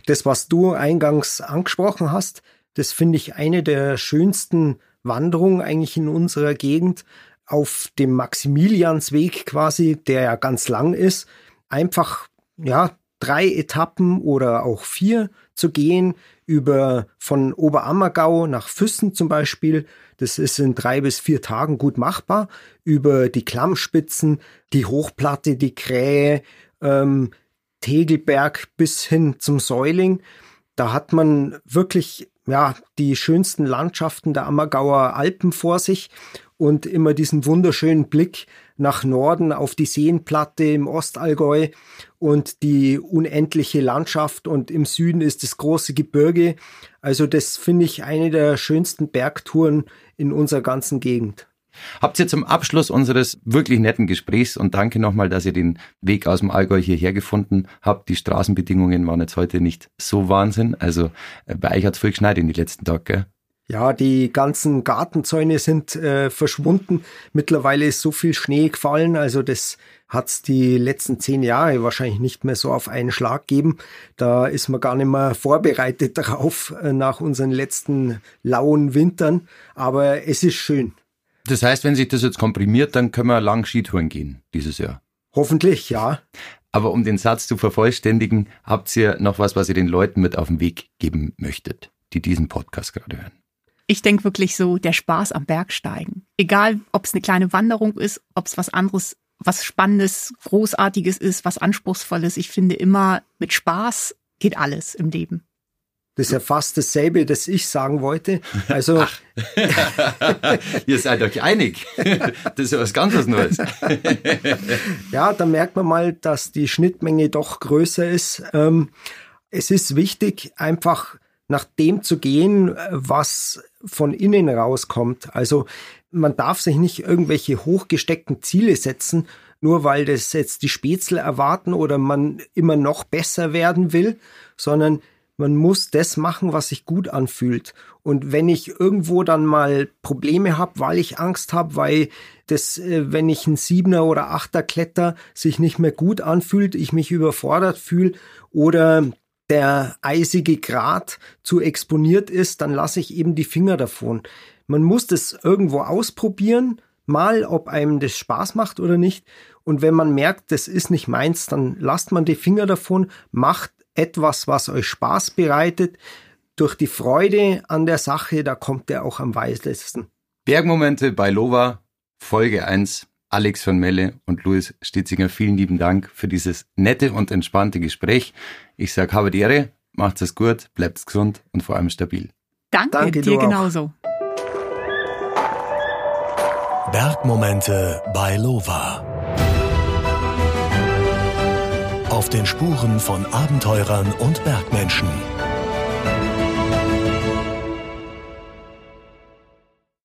Das, was du eingangs angesprochen hast, das finde ich eine der schönsten Wanderungen eigentlich in unserer Gegend auf dem Maximiliansweg quasi, der ja ganz lang ist, einfach, ja, drei Etappen oder auch vier zu gehen über von Oberammergau nach Füssen zum Beispiel. Das ist in drei bis vier Tagen gut machbar. Über die Klammspitzen, die Hochplatte, die Krähe, ähm, Tegelberg bis hin zum Säuling. Da hat man wirklich ja die schönsten Landschaften der Ammergauer Alpen vor sich und immer diesen wunderschönen Blick nach Norden auf die Seenplatte im Ostallgäu und die unendliche Landschaft und im Süden ist das große Gebirge. Also das finde ich eine der schönsten Bergtouren in unserer ganzen Gegend. Habt ihr zum Abschluss unseres wirklich netten Gesprächs und danke nochmal, dass ihr den Weg aus dem Allgäu hierher gefunden habt. Die Straßenbedingungen waren jetzt heute nicht so Wahnsinn. Also äh, bei euch hat es viel geschneit in die letzten Tage, gell? Ja, die ganzen Gartenzäune sind äh, verschwunden. Mittlerweile ist so viel Schnee gefallen, also das hat's die letzten zehn Jahre wahrscheinlich nicht mehr so auf einen Schlag gegeben. Da ist man gar nicht mehr vorbereitet darauf äh, nach unseren letzten lauen Wintern. Aber es ist schön. Das heißt, wenn sich das jetzt komprimiert, dann können wir lang Skitouren gehen dieses Jahr. Hoffentlich, ja. Aber um den Satz zu vervollständigen, habt ihr noch was, was ihr den Leuten mit auf den Weg geben möchtet, die diesen Podcast gerade hören? Ich denke wirklich so, der Spaß am Bergsteigen. Egal, ob es eine kleine Wanderung ist, ob es was anderes, was Spannendes, Großartiges ist, was Anspruchsvolles. Ich finde immer, mit Spaß geht alles im Leben. Das ist ja fast dasselbe, das ich sagen wollte. Also. Ihr seid euch einig. Das ist ja was ganz was Neues. ja, da merkt man mal, dass die Schnittmenge doch größer ist. Ähm, es ist wichtig, einfach nach dem zu gehen, was von innen rauskommt. Also man darf sich nicht irgendwelche hochgesteckten Ziele setzen, nur weil das jetzt die Spätzle erwarten oder man immer noch besser werden will, sondern man muss das machen, was sich gut anfühlt. Und wenn ich irgendwo dann mal Probleme habe, weil ich Angst habe, weil das, äh, wenn ich ein Siebener oder Achter kletter, sich nicht mehr gut anfühlt, ich mich überfordert fühle oder der eisige Grat zu exponiert ist, dann lasse ich eben die Finger davon. Man muss das irgendwo ausprobieren, mal, ob einem das Spaß macht oder nicht. Und wenn man merkt, das ist nicht meins, dann lasst man die Finger davon, macht etwas, was euch Spaß bereitet. Durch die Freude an der Sache, da kommt er auch am weitesten. Bergmomente bei Lova, Folge 1. Alex von Melle und Louis Stitzinger, vielen lieben Dank für dieses nette und entspannte Gespräch. Ich sage habe die Ehre, macht es gut, bleibt gesund und vor allem stabil. Danke, Danke dir genauso. Bergmomente bei Lova. Auf den Spuren von Abenteurern und Bergmenschen.